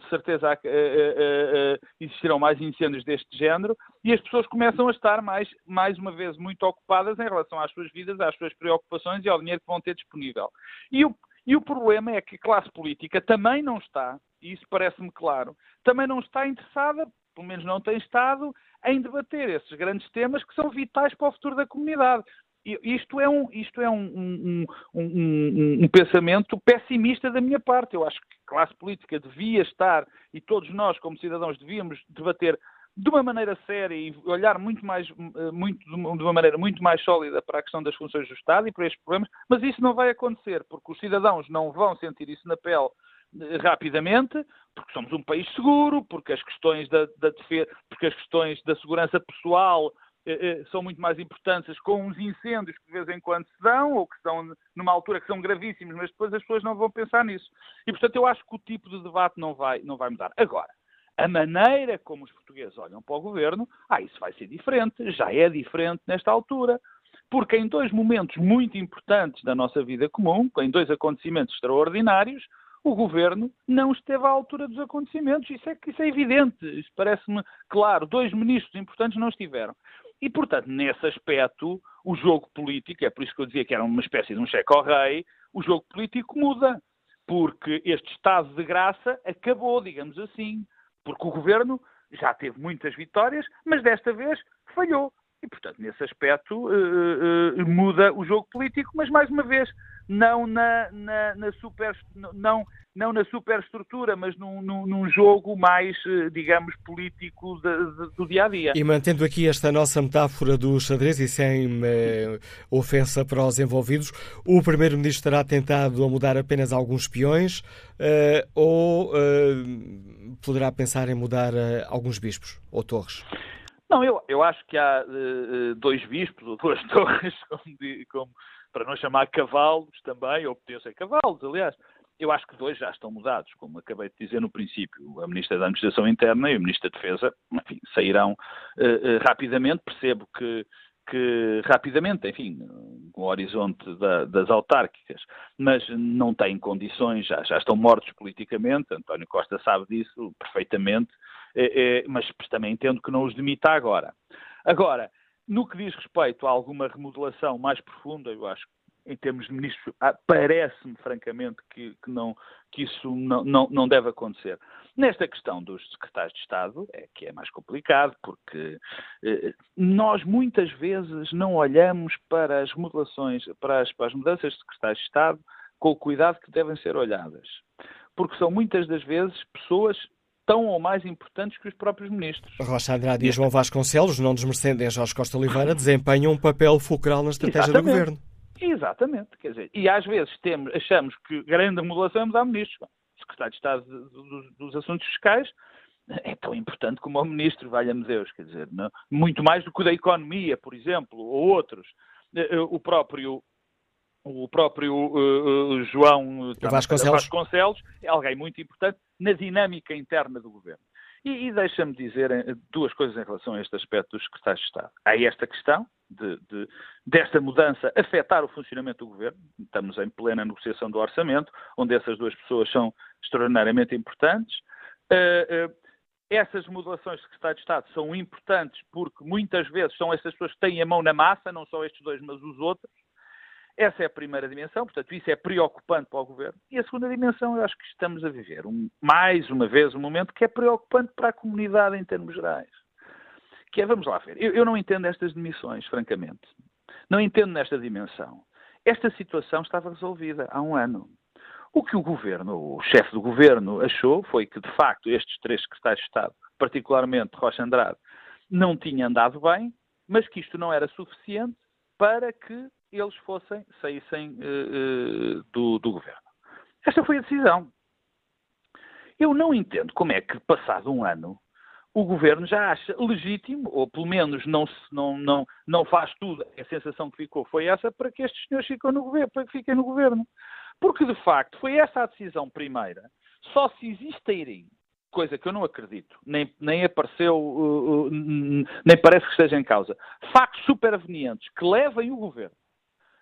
certeza, uh, uh, uh, existirão mais incêndios deste género, e as pessoas começam a estar mais, mais uma vez muito ocupadas em relação às suas vidas, às suas preocupações e ao dinheiro que vão ter disponível. E o, e o problema é que a classe política também não está, e isso parece-me claro, também não está interessada, pelo menos não tem estado, em debater esses grandes temas que são vitais para o futuro da comunidade. Isto é, um, isto é um, um, um, um, pensamento pessimista da minha parte. Eu acho que a classe política devia estar, e todos nós, como cidadãos, devíamos debater de uma maneira séria e olhar muito mais, eh, muito, de uma maneira muito mais sólida para a questão das funções do Estado e para estes problemas, mas isso não vai acontecer, porque os cidadãos não vão sentir isso na pele eh, rapidamente, porque somos um país seguro, porque as questões da, da defesa, porque as questões da segurança pessoal são muito mais importantes com uns incêndios que de vez em quando se dão, ou que estão numa altura que são gravíssimos, mas depois as pessoas não vão pensar nisso. E, portanto, eu acho que o tipo de debate não vai, não vai mudar. Agora, a maneira como os portugueses olham para o governo, ah, isso vai ser diferente, já é diferente nesta altura. Porque em dois momentos muito importantes da nossa vida comum, em dois acontecimentos extraordinários, o governo não esteve à altura dos acontecimentos. Isso é, isso é evidente, isso parece-me claro. Dois ministros importantes não estiveram. E, portanto, nesse aspecto, o jogo político, é por isso que eu dizia que era uma espécie de um cheque ao rei, o jogo político muda. Porque este estado de graça acabou, digamos assim porque o governo já teve muitas vitórias, mas desta vez falhou. E, portanto, nesse aspecto, uh, uh, muda o jogo político, mas, mais uma vez, não na, na, na super, não, não na superestrutura, mas num, num, num, jogo mais, eh, digamos, político de, de, do dia a dia. E mantendo aqui esta nossa metáfora do xadrez e sem eh, ofensa para os envolvidos, o Primeiro-Ministro terá tentado a mudar apenas alguns peões eh, ou eh, poderá pensar em mudar eh, alguns bispos ou torres? Não, eu, eu acho que há uh, dois bispos ou duas torres, como, como, para não chamar cavalos também, ou podiam ser cavalos, aliás. Eu acho que dois já estão mudados, como acabei de dizer no princípio. A Ministra da Administração Interna e o Ministro da Defesa, enfim, sairão uh, uh, rapidamente. Percebo que, que rapidamente, enfim, com o horizonte da, das autárquicas, mas não têm condições, já, já estão mortos politicamente. António Costa sabe disso perfeitamente é, é, mas também entendo que não os demita agora. Agora, no que diz respeito a alguma remodelação mais profunda, eu acho em termos de ministros, ah, parece-me francamente que, que, não, que isso não, não, não, deve acontecer. Nesta questão dos secretários de Estado, é que é mais complicado, porque eh, nós muitas vezes não olhamos para as para as, para as mudanças de secretários de Estado com o cuidado que devem ser olhadas. Porque são muitas das vezes pessoas tão ou mais importantes que os próprios ministros. Rocha Andrade e João Vasconcelos, não desmerecendo em Jorge Costa Oliveira, desempenham um papel fulcral na estratégia Exatamente. do governo. Exatamente, quer dizer, e às vezes temos, achamos que grande remodelação é mudar ministros. O secretário de Estado dos, dos Assuntos Fiscais é tão importante como o ministro, valha-me Deus, quer dizer, não? muito mais do que o da economia, por exemplo, ou outros. Eh, eh, o próprio o próprio uh, João Vasconcelos. Vasconcelos é alguém muito importante na dinâmica interna do governo. E, e deixa-me dizer duas coisas em relação a este aspecto dos secretários de Estado. Há esta questão de, de, desta mudança afetar o funcionamento do governo. Estamos em plena negociação do orçamento, onde essas duas pessoas são extraordinariamente importantes. Uh, uh, essas modulações de secretário de Estado são importantes porque muitas vezes são essas pessoas que têm a mão na massa, não só estes dois, mas os outros. Essa é a primeira dimensão, portanto, isso é preocupante para o governo. E a segunda dimensão, eu acho que estamos a viver, um, mais uma vez, um momento que é preocupante para a comunidade em termos gerais. Que é, vamos lá ver, eu, eu não entendo estas demissões, francamente. Não entendo nesta dimensão. Esta situação estava resolvida há um ano. O que o governo, o chefe do governo, achou foi que, de facto, estes três secretários de Estado, particularmente Rocha Andrade, não tinham andado bem, mas que isto não era suficiente para que eles fossem, saíssem uh, do, do governo. Esta foi a decisão. Eu não entendo como é que, passado um ano, o governo já acha legítimo, ou pelo menos não, não, não, não faz tudo, a sensação que ficou foi essa, para que estes senhores fiquem no governo, para que fiquem no governo. Porque, de facto, foi essa a decisão primeira. Só se existirem coisa que eu não acredito, nem, nem apareceu, uh, uh, nem parece que esteja em causa, factos supervenientes que levem o governo,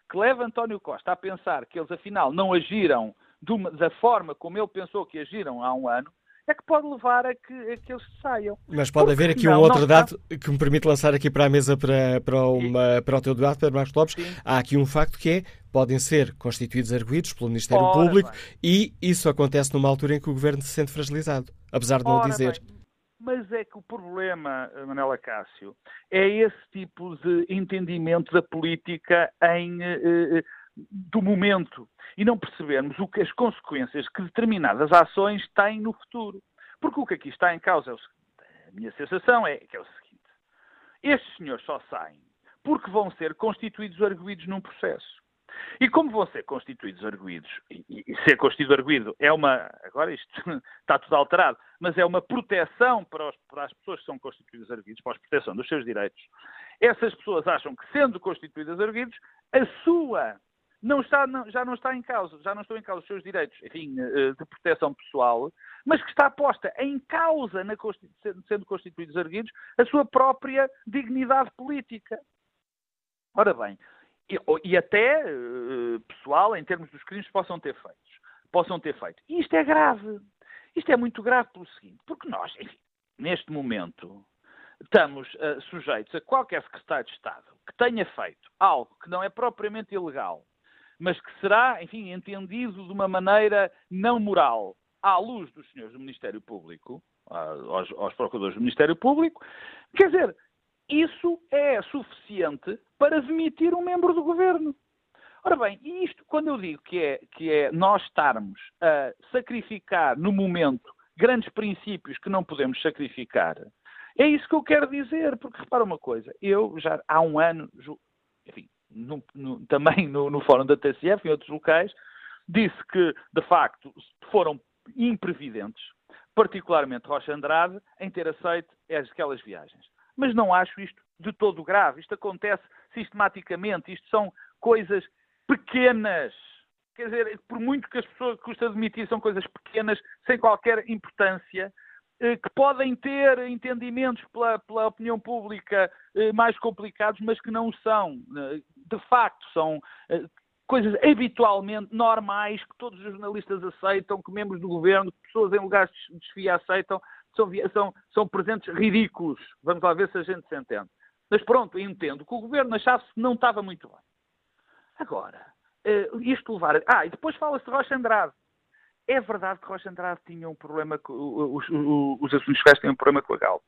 que levem António Costa a pensar que eles afinal não agiram uma, da forma como ele pensou que agiram há um ano, é que pode levar a que, a que eles saiam. Mas pode Porque, haver aqui não, um outro dado que me permite lançar aqui para a mesa para, para, uma, para o teu debate, Pedro Marcos Lopes. Sim. Há aqui um facto que é, podem ser constituídos arguídos pelo Ministério Ora, Público bem. e isso acontece numa altura em que o Governo se sente fragilizado, apesar de não Ora, dizer. Bem. Mas é que o problema, Manela Cássio, é esse tipo de entendimento da política em, eh, eh do momento e não percebermos o que as consequências que determinadas ações têm no futuro. Porque o que aqui está em causa é o a minha sensação é que é o seguinte, estes senhores só saem porque vão ser constituídos arguídos num processo. E como vão ser constituídos arguídos, e, e, ser constituído arguído é uma, agora isto está tudo alterado, mas é uma proteção para, os, para as pessoas que são constituídas arguídos, para a proteção dos seus direitos. Essas pessoas acham que, sendo constituídas arguídos, a sua não está, não, já não está em causa, já não estão em causa os seus direitos, enfim, eh, de proteção pessoal, mas que está posta em causa, na, sendo constituídos arguidos, a sua própria dignidade política. Ora bem, e, e até uh, pessoal, em termos dos crimes possam ter feitos, possam ter feito. E isto é grave. Isto é muito grave pelo seguinte, porque nós, enfim, neste momento, estamos uh, sujeitos a qualquer secretário de Estado que tenha feito algo que não é propriamente ilegal, mas que será, enfim, entendido de uma maneira não moral, à luz dos senhores do Ministério Público, aos, aos procuradores do Ministério Público, quer dizer, isso é suficiente para demitir um membro do governo. Ora bem, isto, quando eu digo que é, que é nós estarmos a sacrificar no momento grandes princípios que não podemos sacrificar, é isso que eu quero dizer, porque repara uma coisa, eu já há um ano, enfim, no, no, também no, no fórum da TCF e outros locais, disse que, de facto, foram imprevidentes, particularmente Rocha Andrade, em ter aceito aquelas viagens. Mas não acho isto de todo grave. Isto acontece sistematicamente. Isto são coisas pequenas. Quer dizer, por muito que as pessoas custa admitir, são coisas pequenas, sem qualquer importância, eh, que podem ter entendimentos pela, pela, opinião pública eh, mais complicados, mas que não são. Eh, de facto, são coisas habitualmente normais que todos os jornalistas aceitam, que membros do governo, pessoas em lugares de desfia aceitam, são, são, são presentes ridículos. Vamos lá ver se a gente se entende. Mas pronto, entendo que o governo achasse que não estava muito bem. Agora, uh, isto levar. Ah, e depois fala-se de Rocha Andrade. É verdade que Rocha Andrade tinha um problema, com, os, os, os assuntos fiscais têm um problema com a Galp.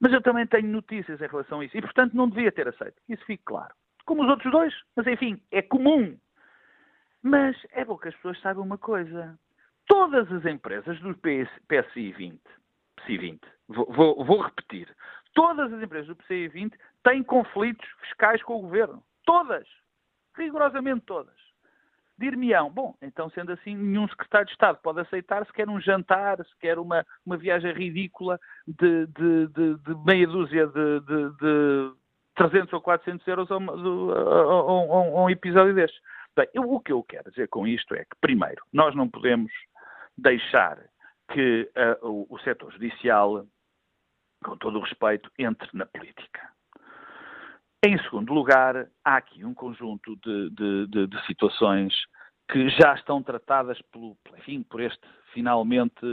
Mas eu também tenho notícias em relação a isso e, portanto, não devia ter aceito. Isso fique claro. Como os outros dois. Mas, enfim, é comum. Mas é bom que as pessoas saibam uma coisa. Todas as empresas do PS, PSI 20, PSI 20, vou, vou, vou repetir, todas as empresas do PSI 20 têm conflitos fiscais com o governo. Todas rigorosamente todas. Dir-me-ão, bom, então sendo assim, nenhum secretário de Estado pode aceitar sequer um jantar, sequer uma, uma viagem ridícula de, de, de, de meia dúzia de, de, 300 ou 400 euros a, a um episódio destes. Bem, eu, o que eu quero dizer com isto é que, primeiro, nós não podemos deixar que uh, o, o setor judicial, com todo o respeito, entre na política. Em segundo lugar, há aqui um conjunto de, de, de, de situações que já estão tratadas pelo, enfim, por este, finalmente, eh,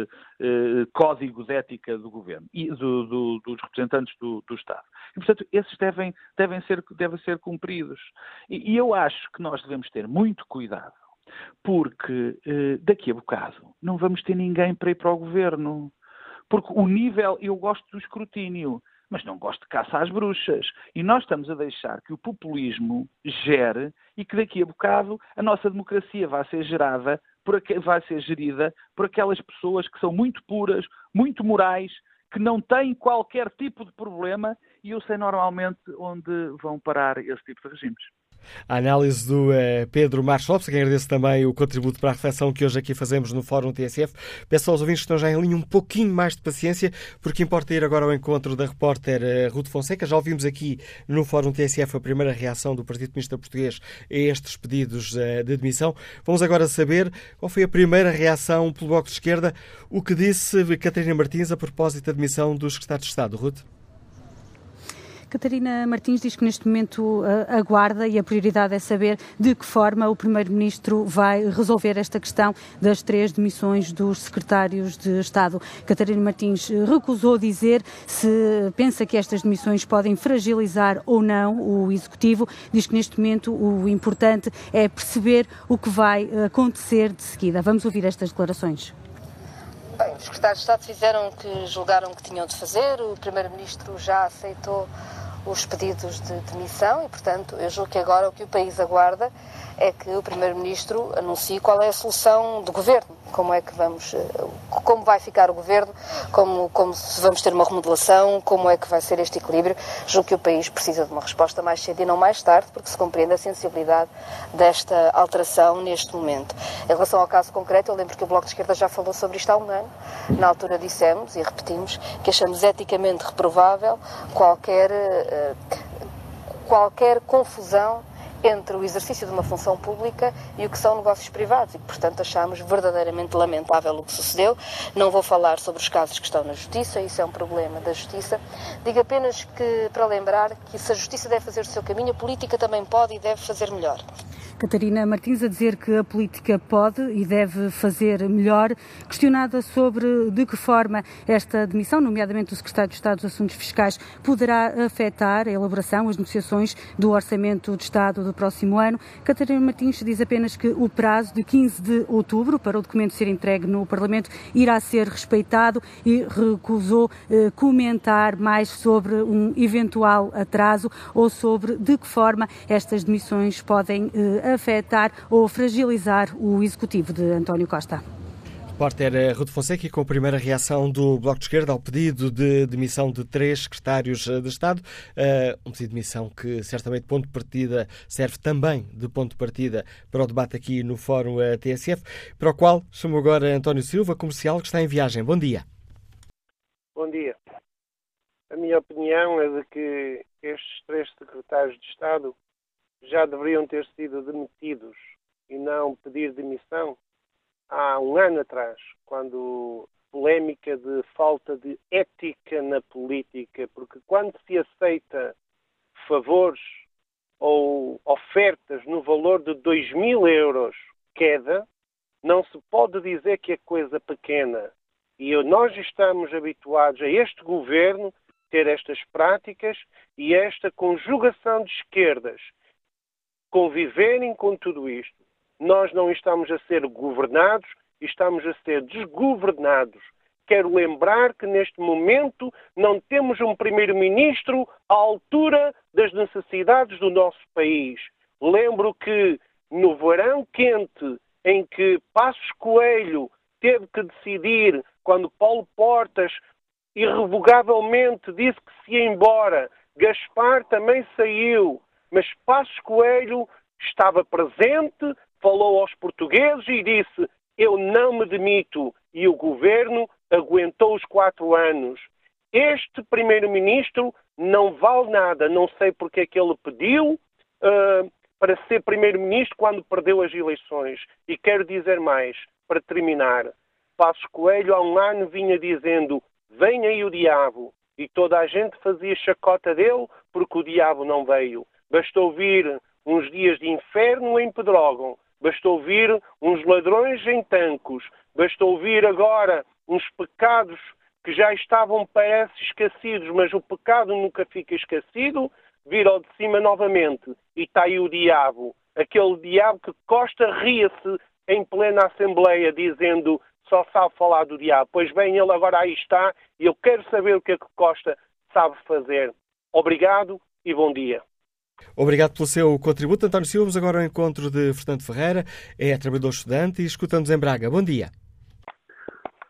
eh, eh, código de ética do governo e do, do, dos representantes do, do, Estado. E, portanto, esses devem, devem, ser, devem ser cumpridos. E, e eu acho que nós devemos ter muito cuidado, porque eh, daqui a bocado não vamos ter ninguém para ir para o governo. Porque o nível, eu gosto do escrutínio, mas não gosto de caça às bruxas. E nós estamos a deixar que o populismo gere e que daqui a bocado a nossa democracia vai ser gerada, por, vai ser gerida por aquelas pessoas que são muito puras, muito morais, que não têm qualquer tipo de problema e eu sei normalmente onde vão parar esse tipo de regimes a análise do uh, Pedro Marcos Lopes, a quem agradeço também o contributo para a reflexão que hoje aqui fazemos no Fórum TSF. Peço aos ouvintes que estão já em linha um pouquinho mais de paciência, porque importa ir agora ao encontro da repórter uh, Ruth Fonseca. Já ouvimos aqui no Fórum TSF a primeira reação do Partido Comunista Português a estes pedidos uh, de admissão. Vamos agora saber qual foi a primeira reação pelo Bloco de Esquerda, o que disse Catarina Martins a propósito da admissão do Secretário de Estado. Ruth? Catarina Martins diz que neste momento aguarda e a prioridade é saber de que forma o Primeiro-Ministro vai resolver esta questão das três demissões dos secretários de Estado. Catarina Martins recusou dizer se pensa que estas demissões podem fragilizar ou não o Executivo. Diz que neste momento o importante é perceber o que vai acontecer de seguida. Vamos ouvir estas declarações. Bem, os secretários de Estado fizeram o que julgaram que tinham de fazer, o Primeiro-Ministro já aceitou os pedidos de demissão e, portanto, eu julgo que agora o que o país aguarda é que o Primeiro-Ministro anuncie qual é a solução do Governo, como é que vamos, eh, como vai ficar o Governo, como, como se vamos ter uma remodelação, como é que vai ser este equilíbrio. Julgo que o país precisa de uma resposta mais cedo e não mais tarde, porque se compreende a sensibilidade desta alteração neste momento. Em relação ao caso concreto, eu lembro que o Bloco de Esquerda já falou sobre isto há um ano. Na altura dissemos e repetimos que achamos eticamente reprovável qualquer, eh, qualquer confusão entre o exercício de uma função pública e o que são negócios privados e, portanto, achamos verdadeiramente lamentável o que sucedeu. Não vou falar sobre os casos que estão na Justiça, isso é um problema da Justiça. Digo apenas que, para lembrar, que se a Justiça deve fazer o seu caminho, a política também pode e deve fazer melhor. Catarina Martins a dizer que a política pode e deve fazer melhor, questionada sobre de que forma esta demissão, nomeadamente do Secretário de Estado dos Assuntos Fiscais, poderá afetar a elaboração, as negociações do Orçamento de Estado do próximo ano. Catarina Martins diz apenas que o prazo de 15 de outubro para o documento ser entregue no Parlamento irá ser respeitado e recusou eh, comentar mais sobre um eventual atraso ou sobre de que forma estas demissões podem eh, afetar ou fragilizar o executivo de António Costa. Repórter eh, Ruto Fonseca com a primeira reação do Bloco de Esquerda ao pedido de demissão de três secretários eh, de Estado. Uh, um pedido de demissão que certamente ponto de partida serve também de ponto de partida para o debate aqui no Fórum TSF, para o qual chamo agora António Silva, comercial, que está em viagem. Bom dia. Bom dia. A minha opinião é de que estes três secretários de Estado já deveriam ter sido demitidos e não pedir demissão há um ano atrás, quando polémica de falta de ética na política, porque quando se aceita favores ou ofertas no valor de 2 mil euros queda, não se pode dizer que é coisa pequena. E nós estamos habituados a este governo ter estas práticas e esta conjugação de esquerdas conviverem com tudo isto nós não estamos a ser governados, estamos a ser desgovernados. Quero lembrar que neste momento não temos um primeiro-ministro à altura das necessidades do nosso país. Lembro que no verão quente, em que Passos Coelho teve que decidir, quando Paulo Portas irrevogavelmente disse que se ia embora, Gaspar também saiu, mas Passos Coelho estava presente, falou aos portugueses e disse: Eu não me demito. E o governo aguentou os quatro anos. Este primeiro-ministro não vale nada. Não sei porque é que ele pediu uh, para ser primeiro-ministro quando perdeu as eleições. E quero dizer mais, para terminar. Passos Coelho há um ano vinha dizendo: Vem aí o diabo. E toda a gente fazia chacota dele porque o diabo não veio. Bastou vir uns dias de inferno em Pedrógão basta ouvir uns ladrões em tancos, basta ouvir agora uns pecados que já estavam, parece, esquecidos, mas o pecado nunca fica esquecido, vir ao de cima novamente e está aí o diabo, aquele diabo que Costa ria-se em plena Assembleia dizendo só sabe falar do diabo. Pois bem, ele agora aí está e eu quero saber o que é que Costa sabe fazer. Obrigado e bom dia. Obrigado pelo seu contributo. António Silva, vamos agora ao encontro de Fernando Ferreira, é trabalhador estudante e escuta-nos em Braga. Bom dia.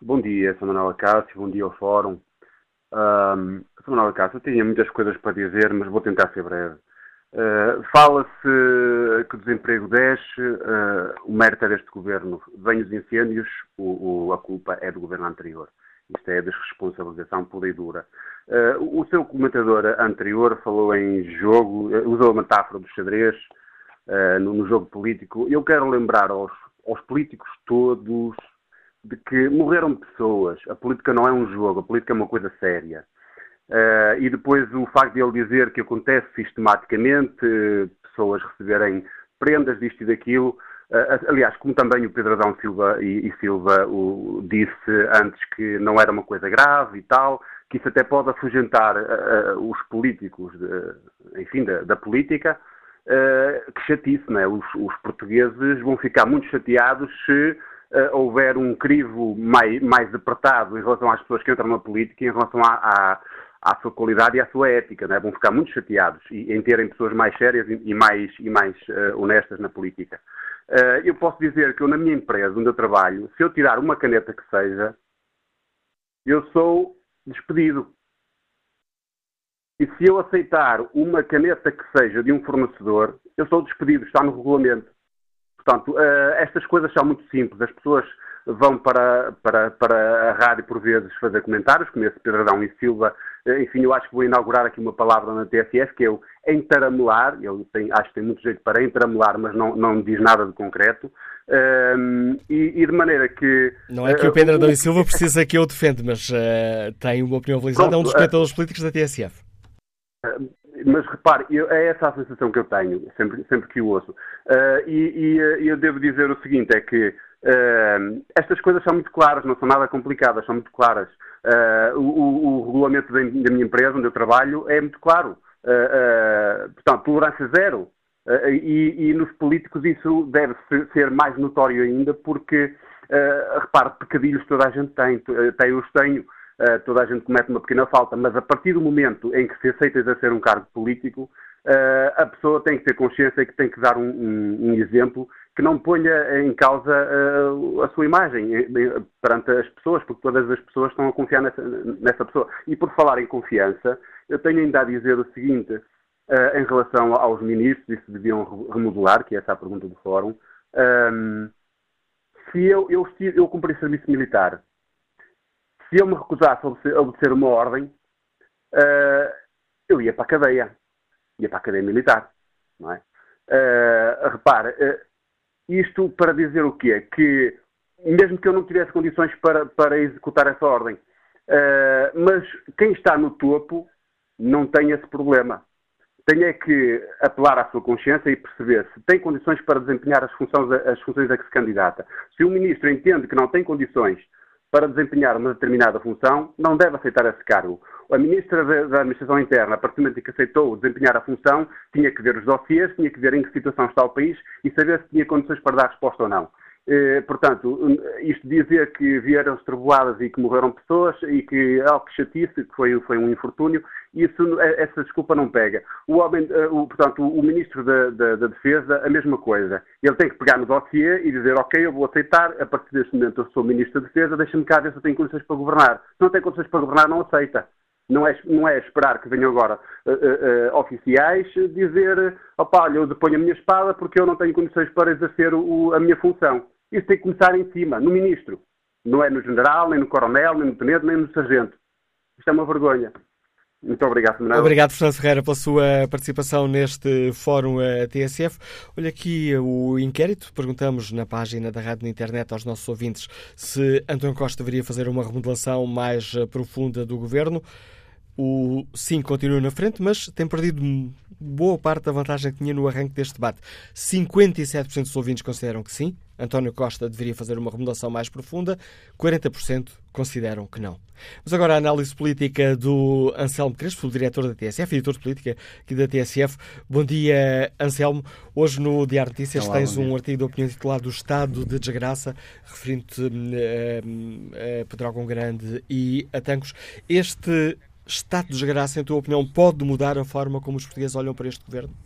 Bom dia, Sr. Manuel Acácio, bom dia ao Fórum. Um, Acácio, eu tinha muitas coisas para dizer, mas vou tentar ser breve. Uh, Fala-se que o desemprego desce, uh, o mérito é deste governo. Vêm os incêndios, o, o, a culpa é do governo anterior. Isto é desresponsabilização pura e dura. Uh, o seu comentador anterior falou em jogo, uh, usou a metáfora do xadrez uh, no, no, jogo político. Eu quero lembrar aos, aos políticos todos de que morreram pessoas. A política não é um jogo, a política é uma coisa séria. e depois o facto de ele dizer que acontece sistematicamente, pessoas receberem prendas disto e daquilo, Uh, aliás, como também o Pedro Adão Silva e, e Silva o, disse antes que não era uma coisa grave e tal, que isso até pode afugentar uh, os políticos, de, enfim, da, da política, uh, que chatice, não é? Os, os, portugueses vão ficar muito chateados se houver um crivo mais, mais apertado em relação às pessoas que entram na política e em relação à, à, à sua qualidade e à sua ética, não é? Vão ficar muito chateados e, em terem pessoas mais sérias e, e mais, e mais honestas na política. Uh, eu posso dizer que eu, na minha empresa, onde eu trabalho, se eu tirar uma caneta que seja, eu sou despedido. E se eu aceitar uma caneta que seja de um fornecedor, eu sou despedido, está no regulamento. Portanto, uh, estas coisas são muito simples. As pessoas vão para, para, para a rádio por vezes fazer comentários, como esse Pedro Adão e Silva. Eh, enfim, eu acho que vou inaugurar aqui uma palavra na TSF, que é o entaramelar. Eu tenho, acho que tem muito jeito para entaramelar, mas não, não diz nada de concreto. Um, ehm, e, e, de maneira que. Não é que o Pedro Adão e Silva precisa que eu defenda, mas uh, tem uma opinião valorizada, é um dos comentadores uh, políticos da TSF. mas repare, eu, é essa a sensação que eu tenho, sempre, sempre que o ouço. E, e eu devo dizer o seguinte: é que uh, estas coisas são muito claras, não são nada complicadas, são muito claras. Uh, o, o, regulamento da, da, minha empresa, onde eu trabalho, é muito claro. portanto, tolerância zero. E, e, nos políticos isso deve ser mais notório ainda, porque, repare, pecadilhos toda a gente tem, tem os tenho. Uh, toda a gente comete uma pequena falta, mas a partir do momento em que se aceita exercer um cargo político, uh, a pessoa tem que ter consciência e que tem que dar um, um, um exemplo que não ponha em causa uh, a sua imagem perante as pessoas, porque todas as pessoas estão a confiar nessa, nessa pessoa. E por falar em confiança, eu tenho ainda a dizer o seguinte, em relação aos ministros, se deviam remodelar, que é essa a pergunta do Fórum, um, se eu, eu, eu cumpri serviço militar se eu me recusasse a obedecer uma ordem, uh, eu ia para a cadeia. Ia para a cadeia militar. Não é? Uh, repare, uh, isto para dizer o quê? Que mesmo que eu não tivesse condições para, para executar essa ordem, uh, mas quem está no topo não tem esse problema. Tem é que apelar à sua consciência e perceber se tem condições para desempenhar as funções, as funções a que se candidata. Se o ministro entende que não tem condições para desempenhar uma determinada função, não deve aceitar esse cargo. A Ministra da Administração Interna, a partir do momento que aceitou desempenhar a função, tinha que ver os dossiês, tinha que ver em que situação está o país e saber se tinha condições para dar resposta ou não. Eh, portanto, isto dizer que vieram estreboadas e que morreram pessoas e que, oh, que chatice, que foi, foi um infortúnio, isso, eh, essa desculpa não pega. O, homem, eh, o, portanto, o Ministro da, da, da, Defesa, a mesma coisa. Ele tem que pegar no dossiê e dizer, ok, eu vou aceitar, a partir deste momento eu sou Ministro da Defesa, deixa-me cá ver se eu tenho condições para governar. Se não tem condições para governar, não aceita. Não é, não é esperar que venham agora uh, uh, oficiais dizer, opá, olha, eu deponho a minha espada porque eu não tenho condições para exercer o, a minha função. Isso tem que começar em cima, no ministro. Não é no general, nem no coronel, nem no tenente, nem no sargento. Isto é uma vergonha. Muito obrigado, Manuel. Obrigado, Fernando Ferreira, pela sua participação neste fórum eh, TSF. Olha aqui o inquérito. Perguntamos na página da rádio na internet aos nossos ouvintes se António Costa deveria fazer uma remodelação mais eh, profunda do governo. O sim continua na frente, mas tem perdido boa parte da vantagem que tinha no arranque deste debate. 57% dos ouvintes consideram que sim, António Costa deveria fazer uma remodelação mais profunda, 40% consideram que não. Mas agora a análise política do Anselmo Crespo, diretor da TSF, editor de política aqui da TSF. Bom dia, Anselmo. Hoje no Diário Notícias Olá, tens um artigo de opinião titulado O Estado de Desgraça, referindo-te a, eh, a Pedrógão Grande e a Tancos. Este estado de desgraça, em tua opinião, pode mudar a forma como os portugueses olham para este governo?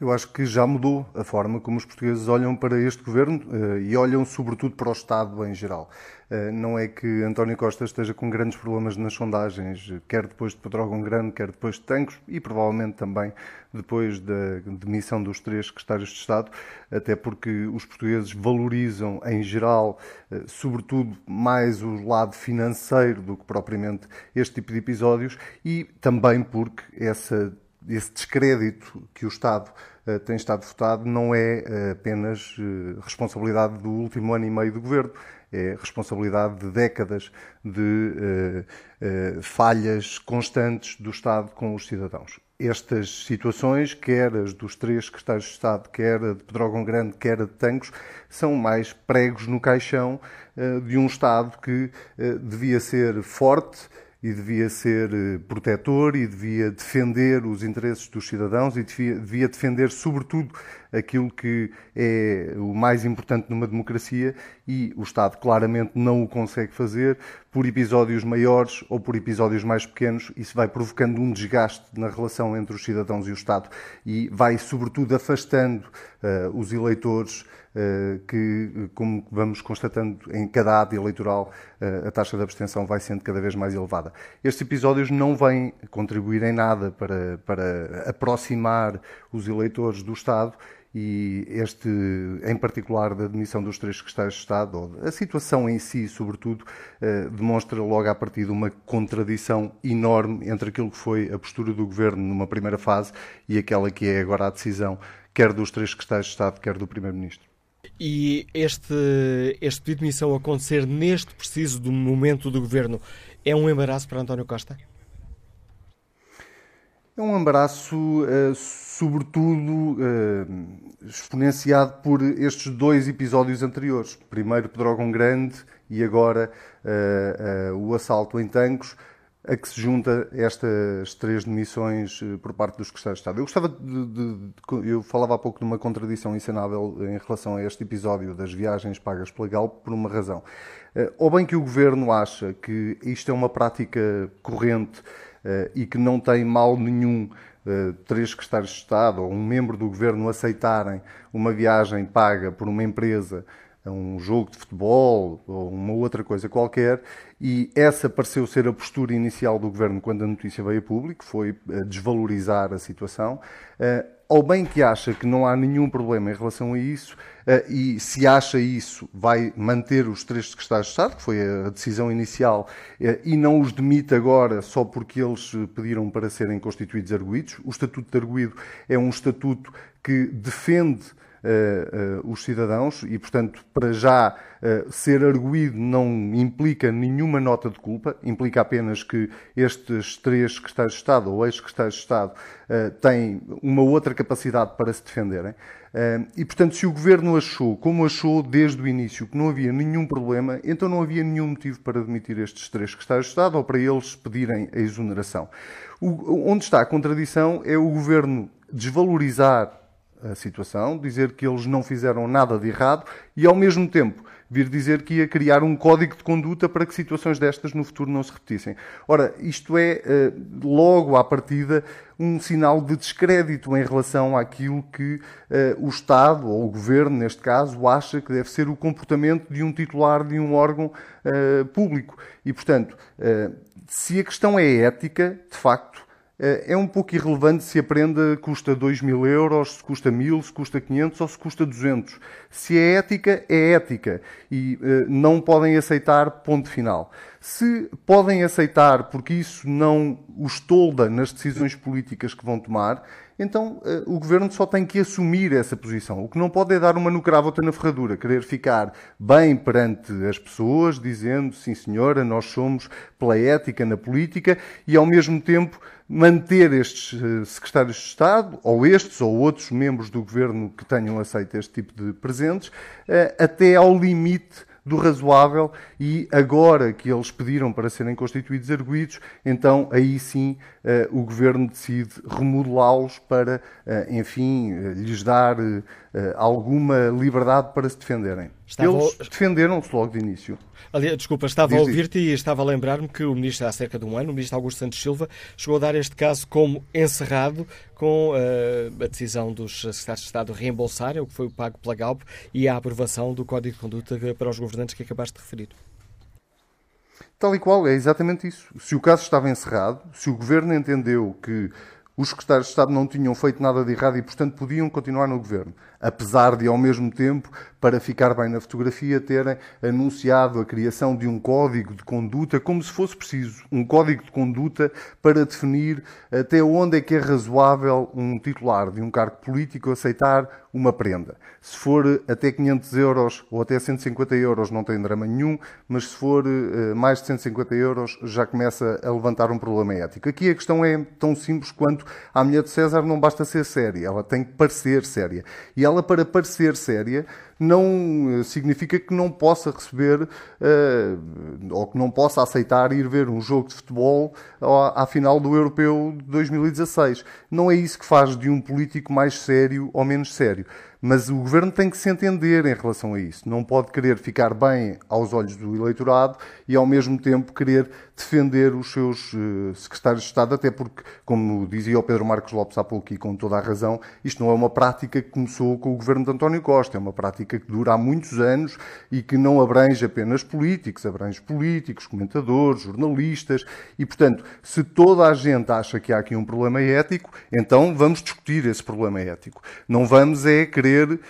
Eu acho que já mudou a forma como os portugueses olham para este governo eh, e olham sobretudo para o Estado em geral. Eh, não é que António Costa esteja com grandes problemas nas sondagens, quer depois de Pedrógão Grande, quer depois de Tancos e provavelmente também depois da demissão dos três secretários de Estado, até porque os portugueses valorizam em geral, eh, sobretudo, mais o lado financeiro do que propriamente este tipo de episódios e também porque essa esse descrédito que o Estado uh, tem estado votado não é uh, apenas uh, responsabilidade do último ano e meio do governo, é responsabilidade de décadas de falhas constantes do Estado com os cidadãos. Estas situações, quer as dos três secretários de Estado, quer a de Pedrógão Grande, quer a de Tancos, são mais pregos no caixão de um Estado que devia ser forte, e devia ser eh, protetor e devia defender os interesses dos cidadãos e devia, devia, defender, sobretudo, aquilo que é o mais importante numa democracia e o Estado claramente não o consegue fazer por episódios maiores ou por episódios mais pequenos. Isso vai provocando um desgaste na relação entre os cidadãos e o Estado e vai, sobretudo, afastando uh, os eleitores que, como vamos constatando em cada ato eleitoral, eh, a taxa de abstenção vai sendo cada vez mais elevada. Estes episódios não vêm contribuir em nada para, para aproximar os eleitores do Estado e este, em particular, da demissão dos três secretários de Estado, ou a situação em si, sobretudo, eh, demonstra logo à partida uma contradição enorme entre aquilo que foi a postura do Governo numa primeira fase e aquela que é agora a decisão, quer dos três secretários de Estado, quer do Primeiro-Ministro. E este, este pedido de missão acontecer neste preciso do momento do governo é um embaraço para António Costa? É um embaraço, uh, sobretudo, uh, exponenciado por estes dois episódios anteriores. Primeiro Pedrógão Grande e agora uh, o assalto em Tancos, a que se junta estas três demissões por parte dos secretários de Estado. Eu gostava de, de, de, Eu falava há pouco de uma contradição insanável em relação a este episódio das viagens pagas pela Galp por uma razão. Ou bem que o Governo acha que isto é uma prática corrente eh, e que não tem mal nenhum eh, três secretários de Estado ou um membro do governo aceitarem uma viagem paga por uma empresa a um jogo de futebol ou uma outra coisa qualquer, e essa pareceu ser a postura inicial do governo quando a notícia veio a público, foi eh, desvalorizar a situação ou bem que acha que não há nenhum problema em relação a isso, eh, e se acha isso, vai manter os três secretários de Estado, que foi a decisão inicial, eh, e não os demite agora só porque eles pediram para serem constituídos arguídos. O Estatuto de Arguído é um estatuto que defende uh, uh, os cidadãos e, portanto, para já uh, ser arguído não implica nenhuma nota de culpa, implica apenas que estes três secretários de Estado ou ex-secretários de Estado têm uma outra capacidade para se defenderem. E, portanto, se o Governo achou, como achou desde o início, que não havia nenhum problema, então não havia nenhum motivo para demitir estes três secretários de Estado ou para eles pedirem a exoneração. O, onde está a contradição é o Governo desvalorizar a situação, dizer que eles não fizeram nada de errado e, ao mesmo tempo, vir dizer que ia criar um código de conduta para que situações destas no futuro não se repetissem. Ora, isto é, eh, logo à partida, um sinal de descrédito em relação àquilo que eh, o Estado, ou o Governo, neste caso, acha que deve ser o comportamento de um titular de um órgão eh, público. E, portanto, se a questão é ética, de facto, é um pouco irrelevante se a prenda custa 2 mil euros, se custa mil, se custa 500 ou se custa 200. Se é ética, é ética e uh, não podem aceitar, ponto final. Se podem aceitar porque isso não os tolda nas decisões políticas que vão tomar, então eh, o governo só tem que assumir essa posição. O que não pode é dar uma no cravo outra na ferradura, querer ficar bem perante as pessoas, dizendo sim senhora, nós somos pela ética na política e ao mesmo tempo manter estes eh, secretários de Estado, ou estes ou outros membros do governo que tenham aceito este tipo de presença 300 eh, até ao limite do razoável e agora que eles pediram para serem constituídos arguídos, então aí sim eh, o governo decide remodelá-los para, eh, enfim, lhes dar alguma liberdade para se defenderem. Estava... Eles defenderam-se logo de início. Ali, desculpa, estava a ouvir-te e estava a lembrar-me que o ministro, há cerca de um ano, o ministro Augusto Santos Silva, chegou a dar este caso como encerrado com uh, a decisão dos secretários de Estado reembolsarem o que foi pago pela Galp e a aprovação do Código de Conduta para os governantes que acabaste de referir. Tal e qual, é exatamente isso. Se o caso estava encerrado, se o governo entendeu que os secretários de Estado não tinham feito nada de errado e, portanto, podiam continuar no governo, apesar de, ao mesmo tempo, para ficar bem na fotografia, terem anunciado a criação de um código de conduta, como se fosse preciso um código de conduta para definir até onde é que é razoável um titular de um cargo político aceitar uma prenda. Se for até 500 euros ou até 150 euros, não tem drama nenhum, mas se for uh, mais de 150 euros, já começa a levantar um problema ético. Aqui a questão é tão simples quanto a mulher de César não basta ser séria, ela tem que parecer séria. E ela, para parecer séria, não eh, significa que não possa receber uh, ou que não possa aceitar ir ver um jogo de futebol à, final do Europeu de 2016. Não é isso que faz de um político mais sério ou menos sério. Mas o governo tem que se entender em relação a isso. Não pode querer ficar bem aos olhos do eleitorado e, ao mesmo tempo, querer defender os seus uh, secretários de Estado, até porque, como dizia o Pedro Marcos Lopes há pouco e com toda a razão, isto não é uma prática que começou com o governo de António Costa, é uma prática que dura há muitos anos e que não abrange apenas políticos, abrange políticos, comentadores, jornalistas e, portanto, se toda a gente acha que há aqui um problema ético, então vamos discutir esse problema ético. Não vamos é querer uh,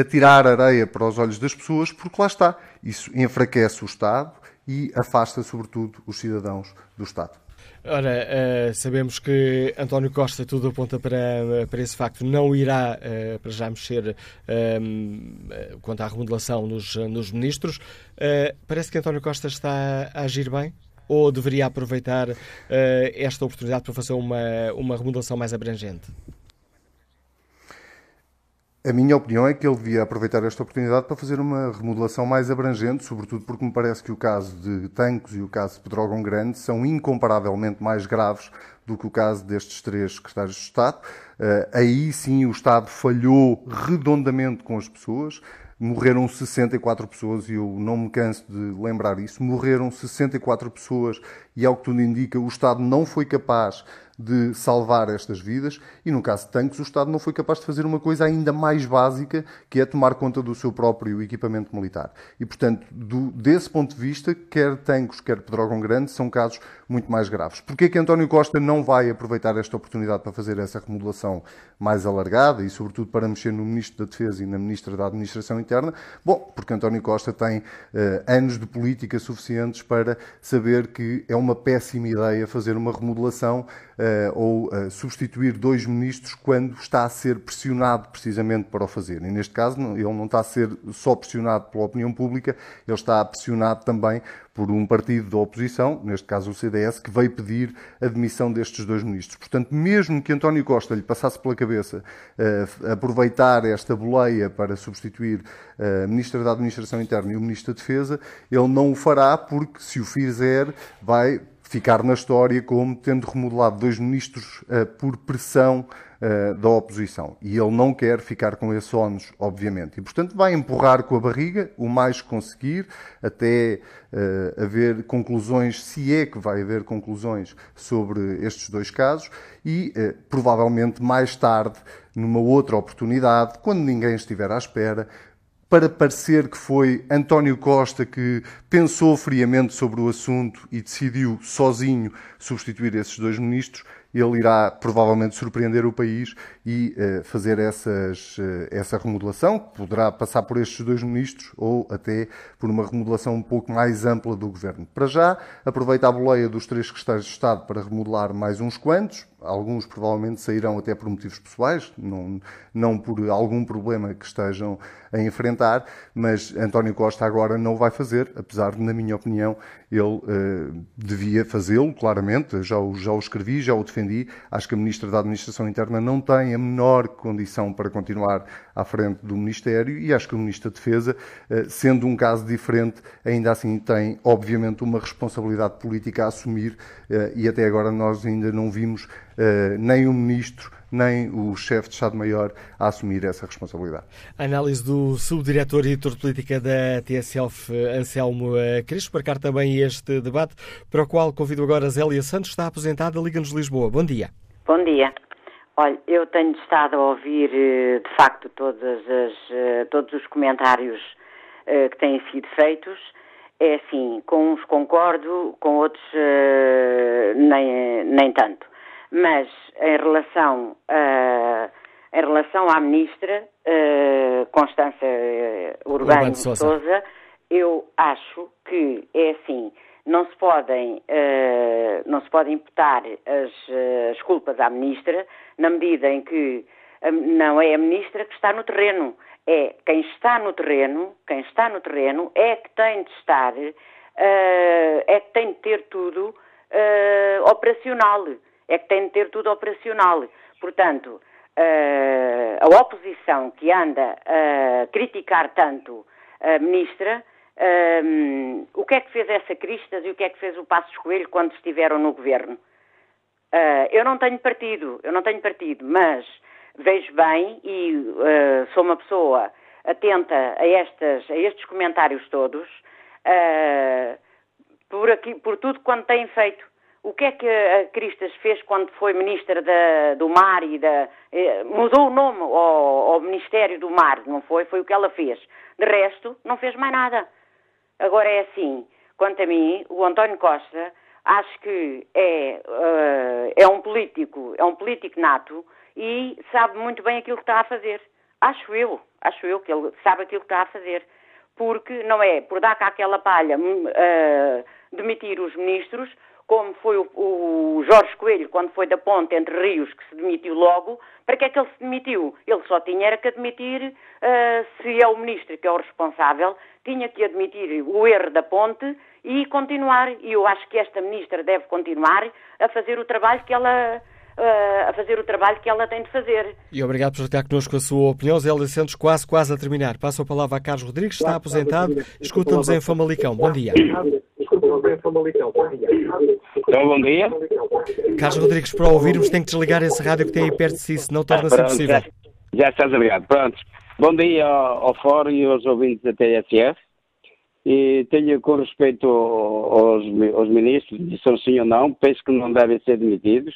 atirar areia para os olhos das pessoas, porque lá está. Isso enfraquece o Estado e afasta, sobretudo, os cidadãos do Estado. Ora, uh, sabemos que António Costa tudo aponta para, para esse facto, não irá uh, para já mexer uh, quanto à remodelação nos, nos ministros. parece que António Costa está a agir bem? ou deveria aproveitar esta oportunidade para fazer uma, uma remodelação mais abrangente? A minha opinião é que ele devia aproveitar esta oportunidade para fazer uma remodelação mais abrangente, sobretudo porque me parece que o caso de Tancos e o caso de Pedrógão Grande são incomparavelmente mais graves do que o caso destes três secretários de Estado. Uh, aí sim o Estado falhou redondamente com as pessoas. Morreram 64 pessoas e eu não me canso de lembrar isso. Morreram 64 pessoas e, ao que tudo indica, o Estado não foi capaz de salvar estas vidas e, no caso de tanques, o Estado não foi capaz de fazer uma coisa ainda mais básica, que é tomar conta do seu próprio equipamento militar. E, portanto, do, desse ponto de vista, quer tanques, quer Pedrógão Grande, são casos muito mais graves. Porquê que António Costa não vai aproveitar esta oportunidade para fazer essa remodelação mais alargada e, sobretudo, para mexer no Ministro da Defesa e na Ministra da Administração Interna? Bom, porque António Costa tem uh, anos de política suficientes para saber que é uma péssima ideia fazer uma remodelação ou uh, substituir dois ministros quando está a ser pressionado precisamente para o fazer. E neste caso, ele não está a ser só pressionado pela opinião pública, ele está pressionado também por um partido da oposição, neste caso o CDS, que veio pedir a demissão destes dois ministros. Portanto, mesmo que António Costa lhe passasse pela cabeça uh, aproveitar esta boleia para substituir a Ministra da Administração Interna e o Ministro da Defesa, ele não o fará porque, se o fizer, vai ficar na história como tendo remodelado dois ministros uh, por pressão uh, da oposição. E ele não quer ficar com esse ónus, obviamente. E, portanto, vai empurrar com a barriga o mais conseguir, até uh, haver conclusões, se é que vai haver conclusões sobre estes dois casos, e provavelmente mais tarde, numa outra oportunidade, quando ninguém estiver à espera, para parecer que foi António Costa que pensou friamente sobre o assunto e decidiu sozinho substituir esses dois ministros, ele irá provavelmente surpreender o país e uh, fazer essas, uh, essa remodelação, que poderá passar por estes dois ministros ou até por uma remodelação um pouco mais ampla do governo. Para já, aproveita a boleia dos três secretários de Estado para remodelar mais uns quantos, alguns provavelmente sairão até por motivos pessoais, não, não por algum problema que estejam a enfrentar, mas António Costa agora não vai fazer, apesar de, na minha opinião, ele uh, devia fazê-lo, claramente, já o, já o escrevi, já o defendi, acho que a Ministra da Administração Interna não tem a menor condição para continuar à frente do Ministério e acho que o Ministro da Defesa, uh, sendo um caso diferente, ainda assim tem, obviamente, uma responsabilidade política a assumir uh, e até agora nós ainda não vimos nem o Ministro nem o chefe de Estado-Maior a assumir essa responsabilidade. A análise do subdiretor e editor de política da TSF, Anselmo eh, Crespo, marcar também este debate, para o qual convido agora a Zélia Santos, está aposentada, Liga-nos Lisboa. Bom dia. Bom dia. Olha, eu tenho estado a ouvir, eh, de facto, as, eh, todos os comentários que têm sido feitos. É assim, com uns concordo, com outros nem, nem tanto. Mas em relação, a, em relação à ministra Constança Urbano de Souza, eu acho que é assim, não se podem, uh, não se podem imputar as, as culpas à ministra na medida em que não é a ministra que está no terreno, é quem está no terreno, quem está no terreno é que tem de estar, uh, é que tem de ter tudo uh, operacional é que tem de ter tudo operacional. Portanto, a oposição que anda a criticar tanto a ministra, um, o que é que fez essa Cristas e o que é que fez o Passos Coelho quando estiveram no governo? Uh, eu não tenho partido, eu não tenho partido, mas vejo bem e uh, sou uma pessoa atenta a, estas, a estes comentários todos, uh, por, aqui, por tudo quanto têm feito. O que é que a Cristas fez quando foi Ministra da, do Mar e da. Eh, mudou o nome ao, ao, Ministério do Mar, não foi? Foi o que ela fez. De resto, não fez mais nada. Agora é assim, quanto a mim, o António Costa acho que é, uh, é um político, é um político nato e sabe muito bem aquilo que está a fazer. Acho eu, acho eu que ele sabe aquilo que está a fazer. Porque não é por dar cá aquela palha uh, demitir os ministros como foi o, o, Jorge Coelho, quando foi da ponte entre rios, que se demitiu logo, para que é que ele se demitiu? Ele só tinha era que admitir, uh, se é o ministro que é o responsável, tinha que admitir o erro da ponte e continuar. E eu acho que esta ministra deve continuar a fazer o trabalho que ela uh, a fazer o trabalho que ela tem de fazer. E obrigado por estar connosco a sua opinião. Zé Santos, quase, quase a terminar. Passo a palavra a Carlos Rodrigues, está aposentado. Escuta-nos em Famalicão. Bom dia. Então, bom dia. Carlos Rodrigues, para ouvirmos, tem que desligar esse rádio que tem aí perto de si, senão torna-se impossível. Já, já estás ligado. Pronto. Bom dia ao, ao Fórum e aos ouvintes da TSF. E tenho com respeito aos, aos ministros, se são sim ou não, penso que não devem ser demitidos,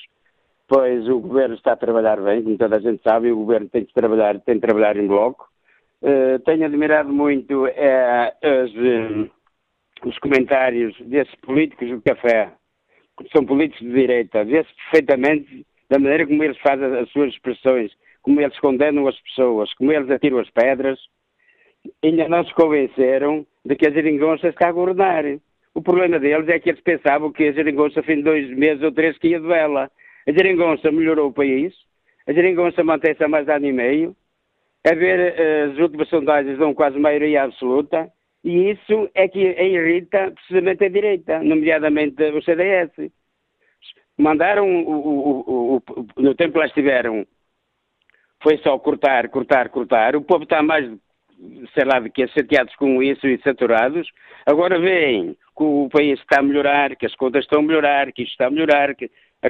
pois o governo está a trabalhar bem, como toda a gente sabe, o governo tem que trabalhar, tem que trabalhar em bloco. Uh, tenho admirado muito uh, as, uh, os comentários desses políticos do café, que são políticos de direita, vê-se perfeitamente da maneira como eles fazem as suas expressões, como eles condenam as pessoas, como eles atiram as pedras, ainda não se convenceram de que a geringonça está a governar. O problema deles é que eles pensavam que a geringonça, fim de dois meses ou três, que ia de vela. A geringonça melhorou o país, a geringonça mantém-se há mais de ano e meio, a ver eh, as últimas sondagens dão quase maioria absoluta, e isso é que irrita precisamente a direita, nomeadamente o CDS. Mandaram, o, o, o, no tempo que lá estiveram, foi só cortar, cortar, cortar. O povo está mais sei lá de que, chateados com isso e saturados, agora veem que o país está a melhorar, que as contas estão a melhorar, que isto está a melhorar, que a,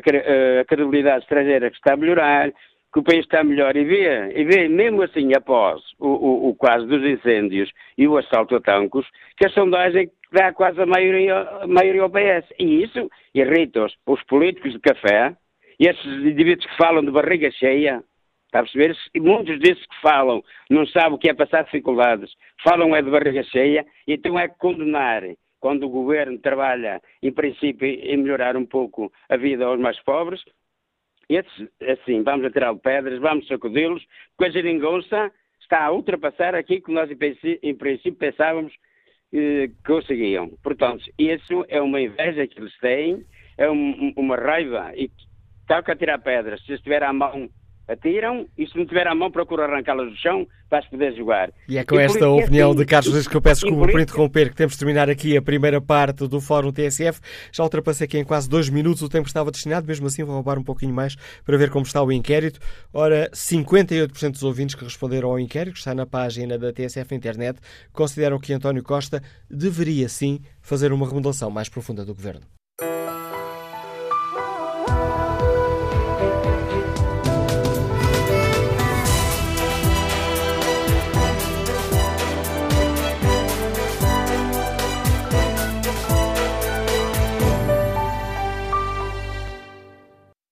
a credibilidade estrangeira está a melhorar, que o país está melhor e vê, e vê mesmo assim após o, o, o caso dos incêndios e o assalto a tancos, que a sondagem dá quase a maioria, a maioria ao PS. E isso irrita-os, os políticos de café, e esses indivíduos que falam de barriga cheia, Está a perceber? E muitos desses que falam não sabem o que é passar dificuldades, falam é de barriga cheia, então é condenar quando o governo trabalha, em princípio, em melhorar um pouco a vida aos mais pobres. Esses, assim, vamos atirar pedras, vamos sacudi-los, porque a geringonça está a ultrapassar aquilo que nós, em princípio, pensávamos eh, que conseguiam. Portanto, isso é uma inveja que eles têm, é um, uma raiva, e está a tirar pedras. Se estiver à mão atiram e se não tiver a mão procura arrancá-las do chão para as poder jogar. E é com e esta opinião assim, de Carlos Luís que eu peço desculpa por interromper, que temos de terminar aqui a primeira parte do Fórum TSF. Já ultrapassei aqui em quase dois minutos o tempo que estava destinado, mesmo assim vou roubar um pouquinho mais para ver como está o inquérito. Ora, 58% dos ouvintes que responderam ao inquérito, que está na página da TSF Internet, consideram que António Costa deveria sim fazer uma remodelação mais profunda do governo.